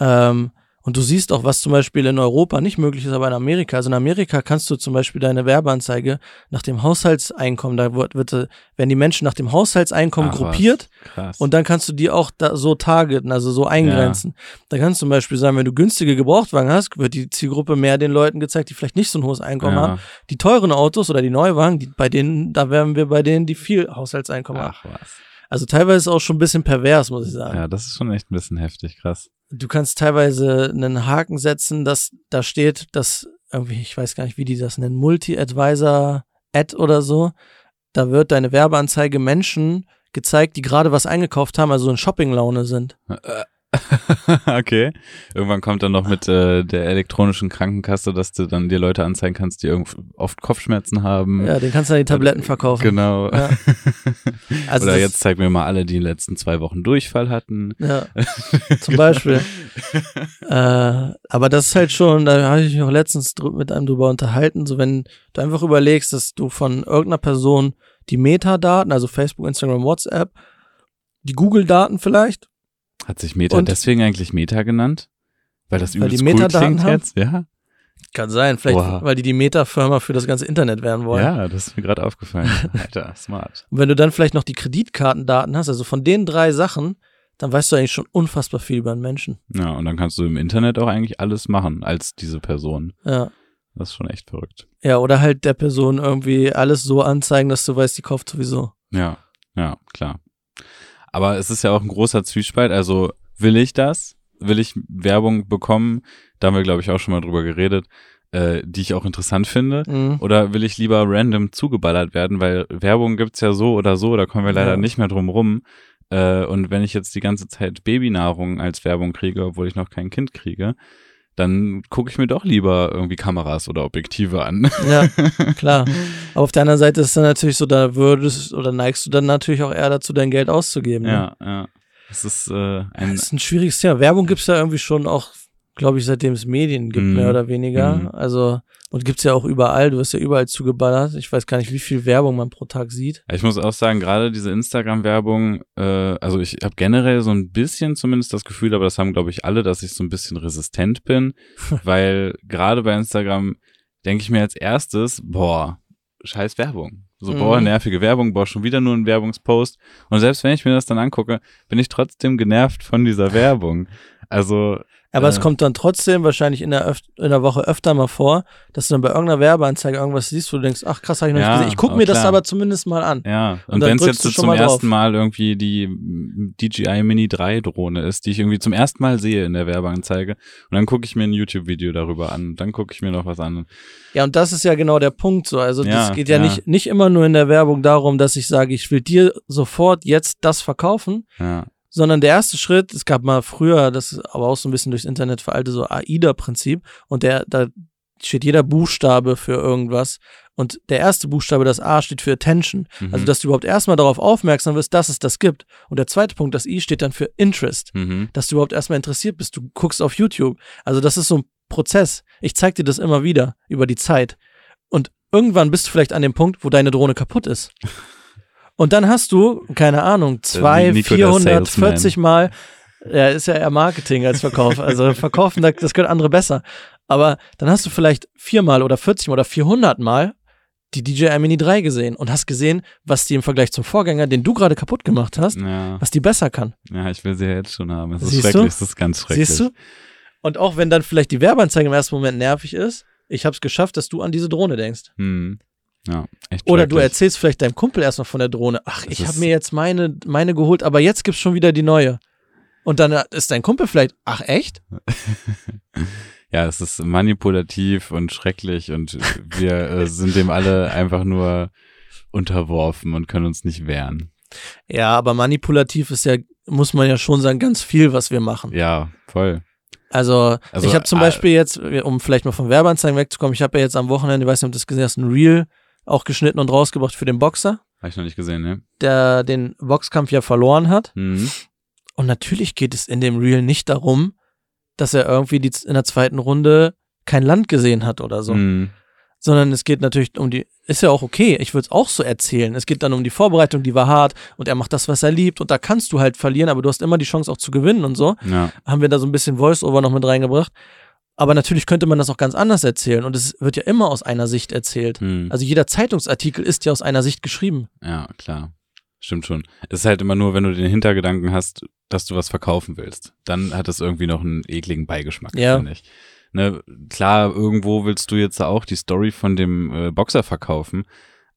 Ähm, und du siehst auch, was zum Beispiel in Europa nicht möglich ist, aber in Amerika. Also in Amerika kannst du zum Beispiel deine Werbeanzeige nach dem Haushaltseinkommen, da wird, wird, werden die Menschen nach dem Haushaltseinkommen Ach, gruppiert Krass. und dann kannst du die auch da so targeten, also so eingrenzen. Da kannst du zum Beispiel sagen, wenn du günstige Gebrauchtwagen hast, wird die Zielgruppe mehr den Leuten gezeigt, die vielleicht nicht so ein hohes Einkommen haben. ja. Die teuren Autos oder die Neuwagen, die, bei denen, da werden wir bei denen, die viel Haushaltseinkommen haben. Ach was. Also teilweise ist auch schon ein bisschen pervers, muss ich sagen. Ja, das ist schon echt ein bisschen heftig, krass. Du kannst teilweise einen Haken setzen, dass da steht, dass irgendwie, ich weiß gar nicht, wie die das nennen, Multi-Advisor-Ad oder so. Da wird deine Werbeanzeige Menschen gezeigt, die gerade was eingekauft haben, also in Shopping-Laune sind. (laughs) okay. Irgendwann kommt dann noch mit äh, der elektronischen Krankenkasse, dass du dann dir Leute anzeigen kannst, die oft Kopfschmerzen haben. Ja, den kannst du dann die Tabletten verkaufen. Genau. Ja. (laughs) Also Oder jetzt zeig mir mal alle, die in den letzten zwei Wochen Durchfall hatten. Ja, (laughs) zum Beispiel. äh, aber das ist halt schon, da habe ich mich auch letztens mit einem drüber unterhalten, so wenn du einfach überlegst, dass du von irgendeiner Person die Metadaten, also Facebook, Instagram, WhatsApp, die Google-Daten vielleicht, Hat sich Meta Und- deswegen eigentlich Meta genannt? Weil das Weil die übelst cool klingt haben? jetzt? Ja? kann sein, vielleicht, Wow. weil die die Meta-Firma für das ganze Internet werden wollen. Ja, das ist mir gerade aufgefallen. (laughs) Alter, smart. Und wenn du dann vielleicht noch die Kreditkartendaten hast, also von den drei Sachen, dann weißt du eigentlich schon unfassbar viel über einen Menschen. Ja, und dann kannst du im Internet auch eigentlich alles machen als diese Person. Ja. Das ist schon echt verrückt. Ja, oder halt der Person irgendwie alles so anzeigen, dass du weißt, die kauft sowieso. Ja, ja, klar. Aber es ist ja auch ein großer Zwiespalt. Also will ich das? Will ich Werbung bekommen? Da haben wir, glaube ich, auch schon mal drüber geredet, äh, die ich auch interessant finde. Mhm. Oder will ich lieber random zugeballert werden? Weil Werbung gibt's ja so oder so, da kommen wir leider Ja. nicht mehr drum rum. Äh, und wenn ich jetzt die ganze Zeit Babynahrung als Werbung kriege, obwohl ich noch kein Kind kriege, dann gucke ich mir doch lieber irgendwie Kameras oder Objektive an. (laughs) Ja, klar. Aber auf der anderen Seite ist es dann natürlich so, da würdest oder neigst du dann natürlich auch eher dazu, dein Geld auszugeben. Ne? ja, ja. Es ist äh, ein Das ist ein schwieriges Thema. Werbung gibt's ja irgendwie schon auch, glaube ich, seitdem es Medien gibt, Mhm. mehr oder weniger. Mhm. Also Und gibt's ja auch überall, du wirst ja überall zugeballert. Ich weiß gar nicht, wie viel Werbung man pro Tag sieht. Ich muss auch sagen, gerade diese Instagram-Werbung, äh, also ich habe generell so ein bisschen zumindest das Gefühl, aber das haben, glaube ich, alle, dass ich so ein bisschen resistent bin, (laughs) weil gerade bei Instagram denke ich mir als erstes, boah, scheiß Werbung. So, boah, Mhm. nervige Werbung, boah, schon wieder nur ein Werbungspost. Und selbst wenn ich mir das dann angucke, bin ich trotzdem genervt von dieser Werbung. Also, Aber Äh. es kommt dann trotzdem wahrscheinlich in der, öf in der Woche öfter mal vor, dass du dann bei irgendeiner Werbeanzeige irgendwas siehst, wo du denkst, ach krass, habe ich noch Ja, nicht gesehen. Ich gucke oh, mir das klar. aber zumindest mal an. ja. Und Und, wenn es jetzt so zum ersten Mal irgendwie die DJI Mini 3 Drohne ist, die ich irgendwie zum ersten Mal sehe in der Werbeanzeige. Und dann gucke ich mir ein YouTube-Video darüber an. Dann gucke ich mir noch was an. Ja, und das ist ja genau der Punkt so. Also das Ja, geht ja, ja. nicht, nicht immer nur in der Werbung darum, dass ich sage, ich will dir sofort jetzt das verkaufen, Ja. Sondern der erste Schritt, es gab mal früher, das ist aber auch so ein bisschen durchs Internet veraltet, so AIDA-Prinzip und der, da steht jeder Buchstabe für irgendwas und der erste Buchstabe, das A, steht für Attention. Mhm. Also, dass du überhaupt erstmal darauf aufmerksam wirst, dass es das gibt. Und der zweite Punkt, das I, steht dann für Interest. mhm. Dass du überhaupt erstmal interessiert bist. Du guckst auf YouTube. Also, das ist so ein Prozess. Ich zeig dir das immer wieder über die Zeit. Und irgendwann bist du vielleicht an dem Punkt, wo deine Drohne kaputt ist. (laughs) Und dann hast du, keine Ahnung, zwei, Nico der 440 Mal, ja, ist ja eher Marketing als Verkauf. Also (laughs) verkaufen, da- das können andere besser. Aber dann hast du vielleicht viermal oder 40 Mal oder 400 Mal die DJI Mini 3 gesehen und hast gesehen, was die im Vergleich zum Vorgänger, den du gerade kaputt gemacht hast, Ja. was die besser kann. ja, ich will sie ja jetzt schon haben. Es ist Siehst du? schrecklich, es ist ganz schrecklich. Siehst du? Und auch wenn dann vielleicht die Werbeanzeige im ersten Moment nervig ist, ich habe es geschafft, dass du an diese Drohne denkst. Hm. Ja, echt Oder du erzählst vielleicht deinem Kumpel erstmal von der Drohne. Ach, Das ich habe mir jetzt meine, meine geholt, aber jetzt gibt's schon wieder die neue. Und dann ist dein Kumpel vielleicht, ach echt? (laughs) Ja, es ist manipulativ und schrecklich und wir äh, sind dem alle einfach nur unterworfen und können uns nicht wehren. Ja, aber manipulativ ist ja, muss man ja schon sagen, ganz viel, was wir machen. Ja, voll. Also, Also, ich habe zum äh, Beispiel jetzt, um vielleicht mal von Werbeanzeigen wegzukommen, ich habe ja jetzt am Wochenende, ich weiß nicht, ob du das gesehen hast, ein Reel auch geschnitten und rausgebracht für den Boxer, Habe ich noch nicht gesehen, ne? der den Boxkampf ja verloren hat. Mhm. Und natürlich geht es in dem Reel nicht darum, dass er irgendwie die, in der zweiten Runde kein Land gesehen hat oder so. Mhm. Sondern es geht natürlich um die, ist ja auch okay, ich würde es auch so erzählen. Es geht dann um die Vorbereitung, die war hart und er macht das, was er liebt und da kannst du halt verlieren, aber du hast immer die Chance auch zu gewinnen und so. Ja, Haben wir da so ein bisschen Voice-Over noch mit reingebracht. Aber natürlich könnte man das auch ganz anders erzählen und es wird ja immer aus einer Sicht erzählt. mhm. Also jeder Zeitungsartikel ist ja aus einer Sicht geschrieben. ja, klar. Stimmt schon. Es ist halt immer nur, wenn du den Hintergedanken hast, dass du was verkaufen willst. Dann hat es irgendwie noch einen ekligen Beigeschmack, Ja. finde ich. Ne, klar, irgendwo willst du jetzt auch die Story von dem äh, Boxer verkaufen,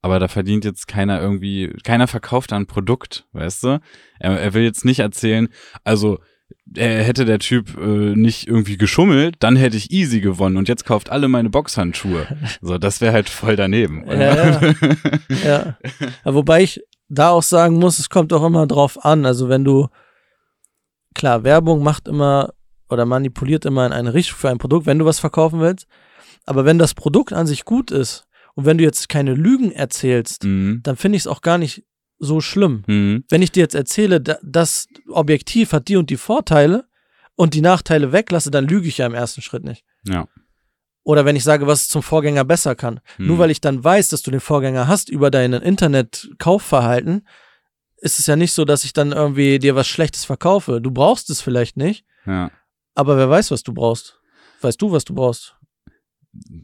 aber da verdient jetzt keiner irgendwie, keiner verkauft ein Produkt, weißt du? Er, er will jetzt nicht erzählen, also hätte der Typ äh, nicht irgendwie geschummelt, dann hätte ich easy gewonnen und jetzt kauft alle meine Boxhandschuhe. (laughs) So, das wäre halt voll daneben. Ja, Ja. ja. Wobei ich da auch sagen muss, es kommt auch immer drauf an. Also wenn du, klar, Werbung macht immer oder manipuliert immer in eine Richtung für ein Produkt, wenn du was verkaufen willst. Aber wenn das Produkt an sich gut ist und wenn du jetzt keine Lügen erzählst, mhm. dann finde ich es auch gar nicht so schlimm. Mhm. Wenn ich dir jetzt erzähle, da, das Objektiv hat die und die Vorteile und die Nachteile weglasse, dann lüge ich ja im ersten Schritt nicht. Ja. Oder wenn ich sage, was zum Vorgänger besser kann. Nur Mhm. weil ich dann weiß, dass du den Vorgänger hast über dein Internet-Kaufverhalten, ist es ja nicht so, dass ich dann irgendwie dir was Schlechtes verkaufe. Du brauchst es vielleicht nicht, Ja. aber wer weiß, was du brauchst. Weißt du, was du brauchst?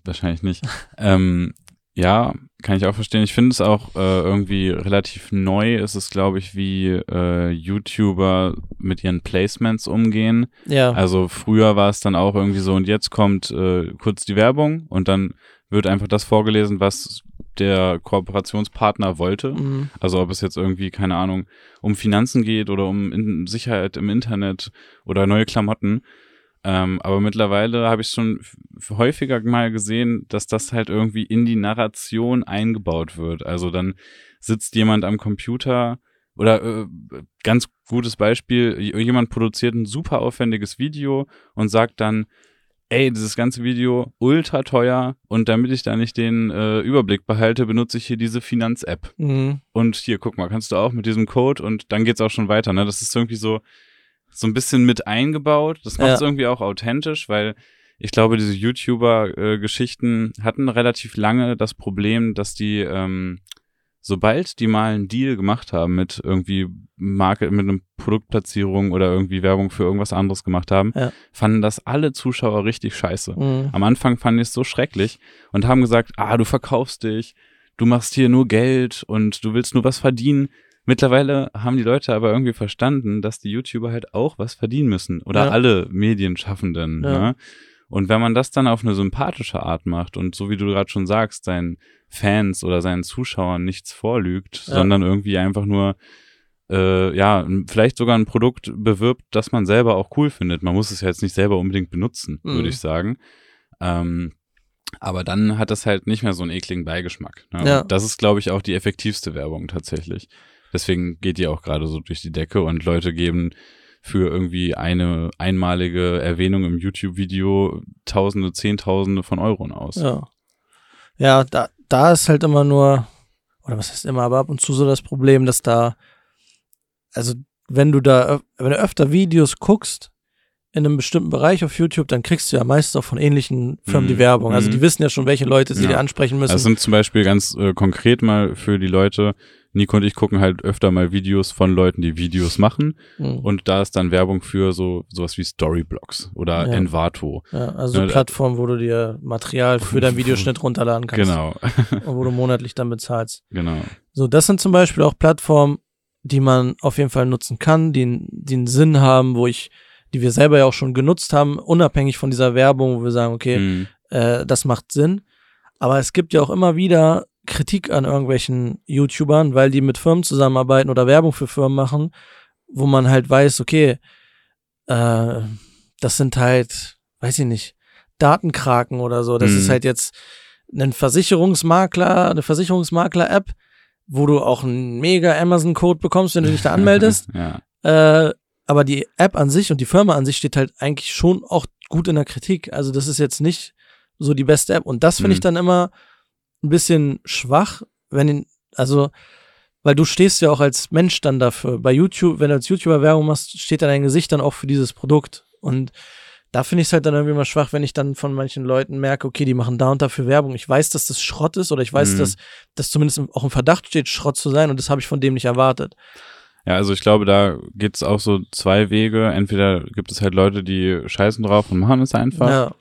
Wahrscheinlich nicht. (laughs) ähm, ja, kann ich auch verstehen. Ich finde es auch äh, irgendwie relativ neu. Ist es, glaube ich, wie äh, YouTuber mit ihren Placements umgehen. Ja. Also früher war es dann auch irgendwie so und jetzt kommt äh, kurz die Werbung und dann wird einfach das vorgelesen, was der Kooperationspartner wollte. Mhm. Also ob es jetzt irgendwie, keine Ahnung, um Finanzen geht oder um in Sicherheit im Internet oder neue Klamotten. Ähm, aber mittlerweile habe ich schon häufiger mal gesehen, dass das halt irgendwie in die Narration eingebaut wird. Also dann sitzt jemand am Computer oder äh, ganz gutes Beispiel, jemand produziert ein super aufwendiges Video und sagt dann, ey, dieses ganze Video ultra teuer und damit ich da nicht den äh, Überblick behalte, benutze ich hier diese Finanz-App. Mhm. Und hier, guck mal, kannst du auch mit diesem Code und dann geht's auch schon weiter. Ne? Das ist irgendwie so, so ein bisschen mit eingebaut. Das macht es Ja. irgendwie auch authentisch, weil ich glaube, diese YouTuber-Geschichten hatten relativ lange das Problem, dass die, ähm, sobald die mal einen Deal gemacht haben mit irgendwie Marke, mit einer Produktplatzierung oder irgendwie Werbung für irgendwas anderes gemacht haben, Ja. fanden das alle Zuschauer richtig scheiße. Mhm. Am Anfang fanden die es so schrecklich und haben gesagt, ah, du verkaufst dich, du machst hier nur Geld und du willst nur was verdienen. Mittlerweile haben die Leute aber irgendwie verstanden, dass die YouTuber halt auch was verdienen müssen. Oder Ja. alle Medienschaffenden. Ja. Ne? Und wenn man das dann auf eine sympathische Art macht und so wie du gerade schon sagst, seinen Fans oder seinen Zuschauern nichts vorlügt, Ja. sondern irgendwie einfach nur äh, ja, vielleicht sogar ein Produkt bewirbt, das man selber auch cool findet. Man muss es ja jetzt nicht selber unbedingt benutzen, Mhm. würde ich sagen. Ähm, aber dann hat das halt nicht mehr so einen ekligen Beigeschmack. Ne? Ja. Das ist, glaube ich, auch die effektivste Werbung tatsächlich. Deswegen geht die auch gerade so durch die Decke und Leute geben für irgendwie eine einmalige Erwähnung im YouTube-Video Tausende, Zehntausende von Euros aus. Ja. Ja, da, da ist halt immer nur, oder was heißt immer, aber ab und zu so das Problem, dass da, also wenn du da, wenn du öfter Videos guckst in einem bestimmten Bereich auf YouTube, dann kriegst du ja meistens auch von ähnlichen Firmen die Mhm. Werbung. Also Mhm. die wissen ja schon, welche Leute sie Ja. dir ansprechen müssen. Das sind zum Beispiel ganz äh, konkret mal für die Leute, Nico und ich gucken halt öfter mal Videos von Leuten, die Videos machen Mhm. und da ist dann Werbung für so sowas wie Storyblocks oder Ja. Envato. ja, also so Ja, da- Plattformen, wo du dir Material für deinen Videoschnitt runterladen kannst. Genau, (laughs) Und wo du monatlich dann bezahlst. genau. So, das sind zum Beispiel auch Plattformen, die man auf jeden Fall nutzen kann, die, die einen Sinn haben, wo ich, die wir selber ja auch schon genutzt haben, unabhängig von dieser Werbung, wo wir sagen, okay, Mhm. äh, das macht Sinn. Aber es gibt ja auch immer wieder Kritik an irgendwelchen YouTubern, weil die mit Firmen zusammenarbeiten oder Werbung für Firmen machen, wo man halt weiß, okay, äh, das sind halt, weiß ich nicht, Datenkraken oder so. Das Mhm. ist halt jetzt ein Versicherungsmakler, eine Versicherungsmakler-App, wo du auch einen mega Amazon-Code bekommst, wenn du dich da (laughs) anmeldest. ja. Äh, aber die App an sich und die Firma an sich steht halt eigentlich schon auch gut in der Kritik. Also das ist jetzt nicht so die beste App. Und das finde ich Mhm. dann immer ein bisschen schwach, wenn, ihn- also, weil du stehst ja auch als Mensch dann dafür. Bei YouTube, wenn du als YouTuber Werbung machst, steht da dein Gesicht dann auch für dieses Produkt. Und da finde ich es halt dann irgendwie mal schwach, wenn ich dann von manchen Leuten merke, okay, die machen da und dafür Werbung. Ich weiß, dass das Schrott ist oder ich weiß, Mhm. dass das zumindest auch im Verdacht steht, Schrott zu sein und das habe ich von dem nicht erwartet. Ja, also ich glaube, da gibt's auch so zwei Wege. Entweder gibt es halt Leute, die scheißen drauf und machen es einfach. Ja,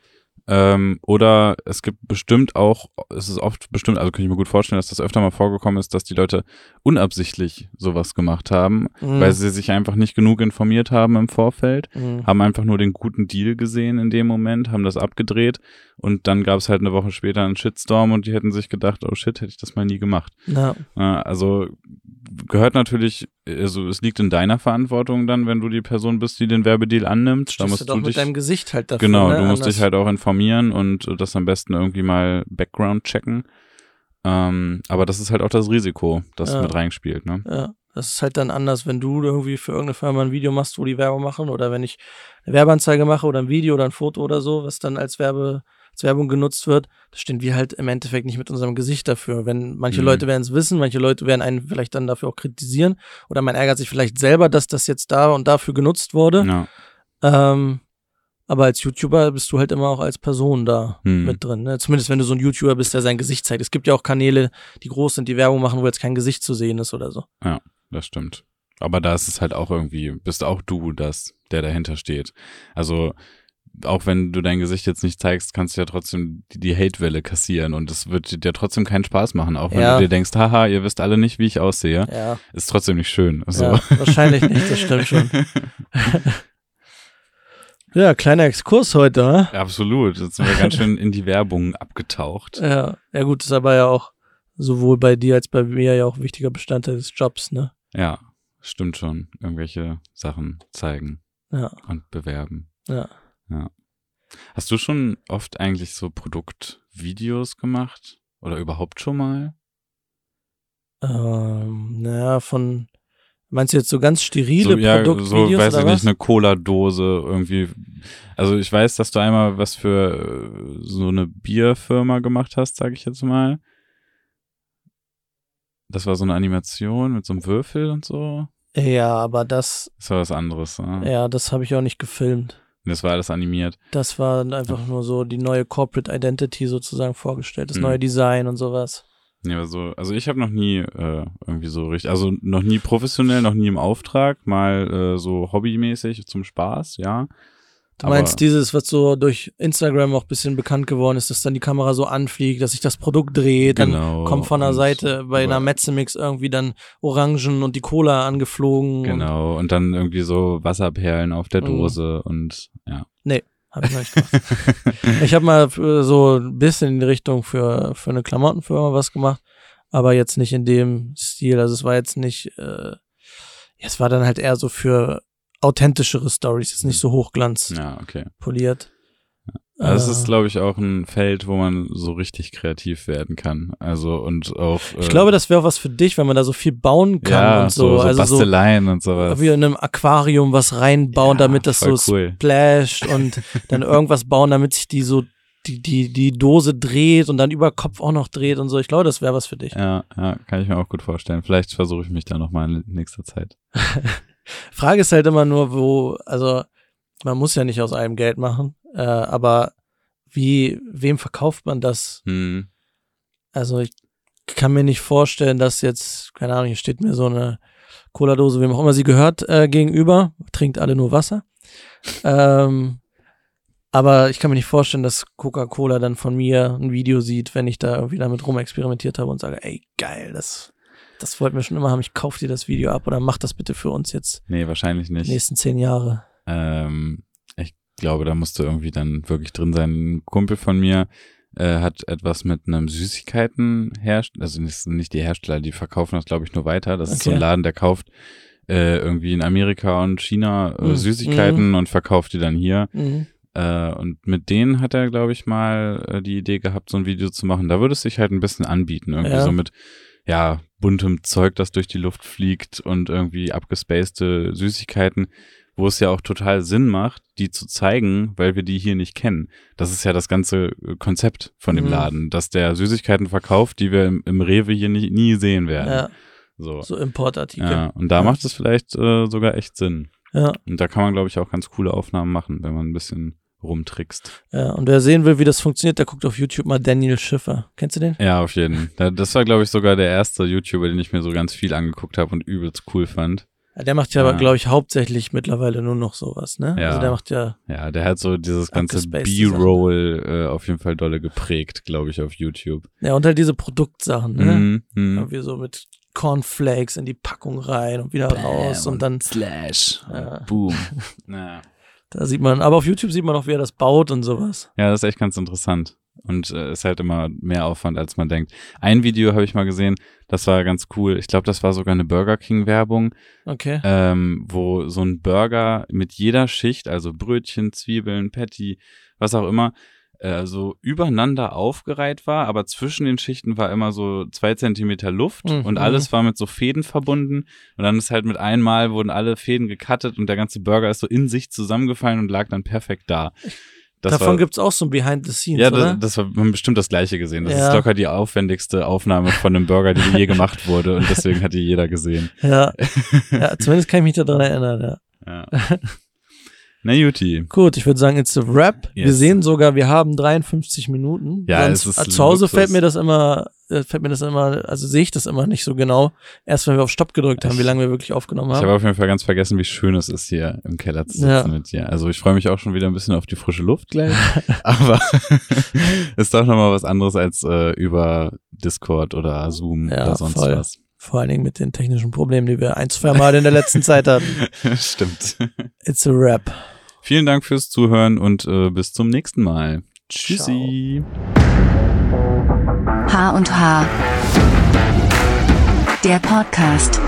Ähm, oder es gibt bestimmt auch, es ist oft bestimmt, also kann ich mir gut vorstellen, dass das öfter mal vorgekommen ist, dass die Leute unabsichtlich sowas gemacht haben, Mhm. weil sie sich einfach nicht genug informiert haben im Vorfeld, Mhm. haben einfach nur den guten Deal gesehen in dem Moment, haben das abgedreht und dann gab es halt eine Woche später einen Shitstorm und die hätten sich gedacht, oh shit, hätte ich das mal nie gemacht. Ja. Also gehört natürlich, also es liegt in deiner Verantwortung dann, wenn du die Person bist, die den Werbedeal annimmt. Da Stehst musst du doch du mit dich deinem Gesicht halt dafür. Genau, ne? du musst Anders- dich halt auch informieren und das am besten irgendwie mal Background checken. Ähm, aber das ist halt auch das Risiko, das Ja. mit reinspielt, ne? Ja, das ist halt dann anders, wenn du irgendwie für irgendeine Firma ein Video machst, wo die Werbung machen oder wenn ich eine Werbeanzeige mache oder ein Video oder ein Foto oder so, was dann als Werbe als Werbung genutzt wird, da stehen wir halt im Endeffekt nicht mit unserem Gesicht dafür. Wenn manche Mhm. Leute werden es wissen, manche Leute werden einen vielleicht dann dafür auch kritisieren oder man ärgert sich vielleicht selber, dass das jetzt da und dafür genutzt wurde. Ja. Ähm, aber als YouTuber bist du halt immer auch als Person da Hm. mit drin. Ne? Zumindest wenn du so ein YouTuber bist, der sein Gesicht zeigt. Es gibt ja auch Kanäle, die groß sind, die Werbung machen, wo jetzt kein Gesicht zu sehen ist oder so. Das stimmt. Aber da ist es halt auch irgendwie, bist auch du das, der dahinter steht. Also, auch wenn du dein Gesicht jetzt nicht zeigst, kannst du ja trotzdem die, die Hate-Welle kassieren und es wird dir trotzdem keinen Spaß machen, auch wenn Ja. du dir denkst, haha, ihr wisst alle nicht, wie ich aussehe. Ja, Ist trotzdem nicht schön. Also, ja wahrscheinlich nicht, das stimmt schon. (laughs) Ja, kleiner Exkurs heute, ne? Absolut. Jetzt sind wir ganz schön in die Werbung abgetaucht. Ja, ja gut, ist aber ja auch sowohl bei dir als bei mir ja auch wichtiger Bestandteil des Jobs, ne? Ja, stimmt schon. Irgendwelche Sachen zeigen Ja, und bewerben. ja. Hast du schon oft eigentlich so Produktvideos gemacht? Oder überhaupt schon mal? Ähm, naja, von, meinst du jetzt so ganz sterile so, ja, so, Produktvideos weiß oder ich was? nicht, eine Cola-Dose irgendwie. Also ich weiß, dass du einmal was für äh, so eine Bierfirma gemacht hast, sage ich jetzt mal. Das war so eine Animation mit so einem Würfel und so. Ja, aber das, Das war was anderes. Ne? ja, das habe ich auch nicht gefilmt. Das war alles animiert. Das war einfach nur so die neue Corporate Identity sozusagen vorgestellt, das Mhm. neue Design und sowas. Ja, aber so, also ich habe noch nie äh, irgendwie so richtig, also noch nie professionell, noch nie im Auftrag, mal äh, so hobbymäßig zum Spaß, ja. Du Aber- meinst dieses, was so durch Instagram auch ein bisschen bekannt geworden ist, dass dann die Kamera so anfliegt, dass sich das Produkt dreht, dann Genau, kommt von der und Seite bei einer Metzemix irgendwie dann Orangen und die Cola angeflogen. Und Genau, und dann irgendwie so Wasserperlen auf der Mhm. Dose und ja. hab ich noch nicht gemacht. (laughs) ich habe mal äh, so ein bisschen in die Richtung für, für eine Klamottenfirma was gemacht, aber jetzt nicht in dem Stil. Also es war jetzt nicht, äh, ja, es war dann halt eher so für authentischere Stories, jetzt nicht so hochglanz Ja, okay. poliert. Also es Äh, ist, glaube ich, auch ein Feld, wo man so richtig kreativ werden kann. Also und auch. Äh, Ich glaube, das wäre auch was für dich, wenn man da so viel bauen kann ja, und so. so, so also so Basteleien und sowas. wie in einem Aquarium was reinbauen, Ja, damit das so cool. splasht und dann irgendwas bauen, damit sich die so die, die, die Dose dreht und dann über Kopf auch noch dreht und so. Ich glaube, das wäre was für dich. Ja, ja, kann ich mir auch gut vorstellen. Vielleicht versuche ich mich da nochmal in nächster Zeit. (laughs) Frage ist halt immer nur, wo, also man muss ja nicht aus allem Geld machen, äh, aber wie, wem verkauft man das? Hm. Also ich kann mir nicht vorstellen, dass jetzt, keine Ahnung, hier steht mir so eine Cola-Dose, wem auch immer sie gehört, äh, gegenüber, trinkt alle nur Wasser. ähm, aber ich kann mir nicht vorstellen, dass Coca-Cola dann von mir ein Video sieht, wenn ich da irgendwie damit rumexperimentiert habe und sage, ey, geil, das, das wollten wir schon immer haben, ich kauf dir das Video ab oder mach das bitte für uns jetzt Nee, wahrscheinlich die nicht. nächsten zehn Jahre. Ähm, ich glaube, da musste irgendwie dann wirklich drin sein. Ein Kumpel von mir äh, hat etwas mit einem Süßigkeitenhersteller, also nicht, nicht die Hersteller, die verkaufen das, glaube ich, nur weiter. Das ist so ein Okay. Laden, der kauft äh, irgendwie in Amerika und China äh, Mhm. Süßigkeiten und verkauft die dann hier. Mhm. Äh, und mit denen hat er, glaube ich, mal äh, die Idee gehabt, so ein Video zu machen. Da würde es sich halt ein bisschen anbieten. Irgendwie Ja. so mit, ja, buntem Zeug, das durch die Luft fliegt und irgendwie abgespacede Süßigkeiten, wo es ja auch total Sinn macht, die zu zeigen, weil wir die hier nicht kennen. Das ist ja das ganze äh, Konzept von dem Mhm. Laden, dass der Süßigkeiten verkauft, die wir im, im Rewe hier nie, nie sehen werden. Ja, So. so Importartikel. Ja, und da Ja. macht es vielleicht äh, sogar echt Sinn. Ja, Und da kann man, glaube ich, auch ganz coole Aufnahmen machen, wenn man ein bisschen rumtrickst. ja. Und wer sehen will, wie das funktioniert, der guckt auf YouTube mal Daniel Schiffer. Kennst du den? Ja, auf jeden. Da- Das war, glaube ich, sogar der erste YouTuber, den ich mir so ganz viel angeguckt habe und übelst cool fand. Ja, der macht ja, Ja. aber, glaube ich, hauptsächlich mittlerweile nur noch sowas, ne? Ja. Also der macht ja, Ja, der hat so dieses ganze B-Roll äh, auf jeden Fall dolle geprägt, glaube ich, auf YouTube. ja, und halt diese Produktsachen, ne? Mhm, mhm. Irgendwie so mit Cornflakes in die Packung rein und wieder raus und dann, Slash. Ja. Boom. (laughs) ja. Da sieht man, aber auf YouTube sieht man auch, wie er das baut und sowas. ja, das ist echt ganz interessant. Und äh, ist halt immer mehr Aufwand, als man denkt. Ein Video habe ich mal gesehen, das war ganz cool. Ich glaube, das war sogar eine Burger King-Werbung. Okay. ähm, wo so ein Burger mit jeder Schicht, also Brötchen, Zwiebeln, Patty, was auch immer, äh, so übereinander aufgereiht war, aber zwischen den Schichten war immer so zwei Zentimeter Luft Mhm. und alles war mit so Fäden verbunden und dann ist halt mit einmal wurden alle Fäden gecuttet und der ganze Burger ist so in sich zusammengefallen und lag dann perfekt da. Das Davon war, gibt's auch so ein Behind the Scenes, ja, oder? das, das war bestimmt das gleiche gesehen. Das Ja. ist locker die aufwendigste Aufnahme von einem Burger, die je gemacht wurde und deswegen hat die jeder gesehen. ja. (laughs) ja, zumindest kann ich mich daran erinnern, ja. Ja. (laughs) Na Juti. Gut, ich würde sagen, it's a wrap. Wir Yes. sehen sogar, wir haben 53 Minuten. Ja, Sonst, es ist zu Hause Luxus. fällt mir das immer, äh, fällt mir das immer, also sehe ich das immer nicht so genau. Erst wenn wir auf Stopp gedrückt haben, Ich- wie lange wir wirklich aufgenommen Ich haben. habe auf jeden Fall ganz vergessen, wie schön es ist, hier im Keller zu sitzen Ja. mit dir. Also ich freue mich auch schon wieder ein bisschen auf die frische Luft gleich. (laughs) aber (laughs) ist doch nochmal was anderes als äh, über Discord oder Zoom Ja, oder sonst voll. was. Vor allen Dingen mit den technischen Problemen, die wir ein, zwei Mal in der letzten Zeit hatten. (laughs) Stimmt. It's a wrap. Vielen Dank fürs Zuhören und äh, bis zum nächsten Mal. Tschüssi. H und H. Der Podcast.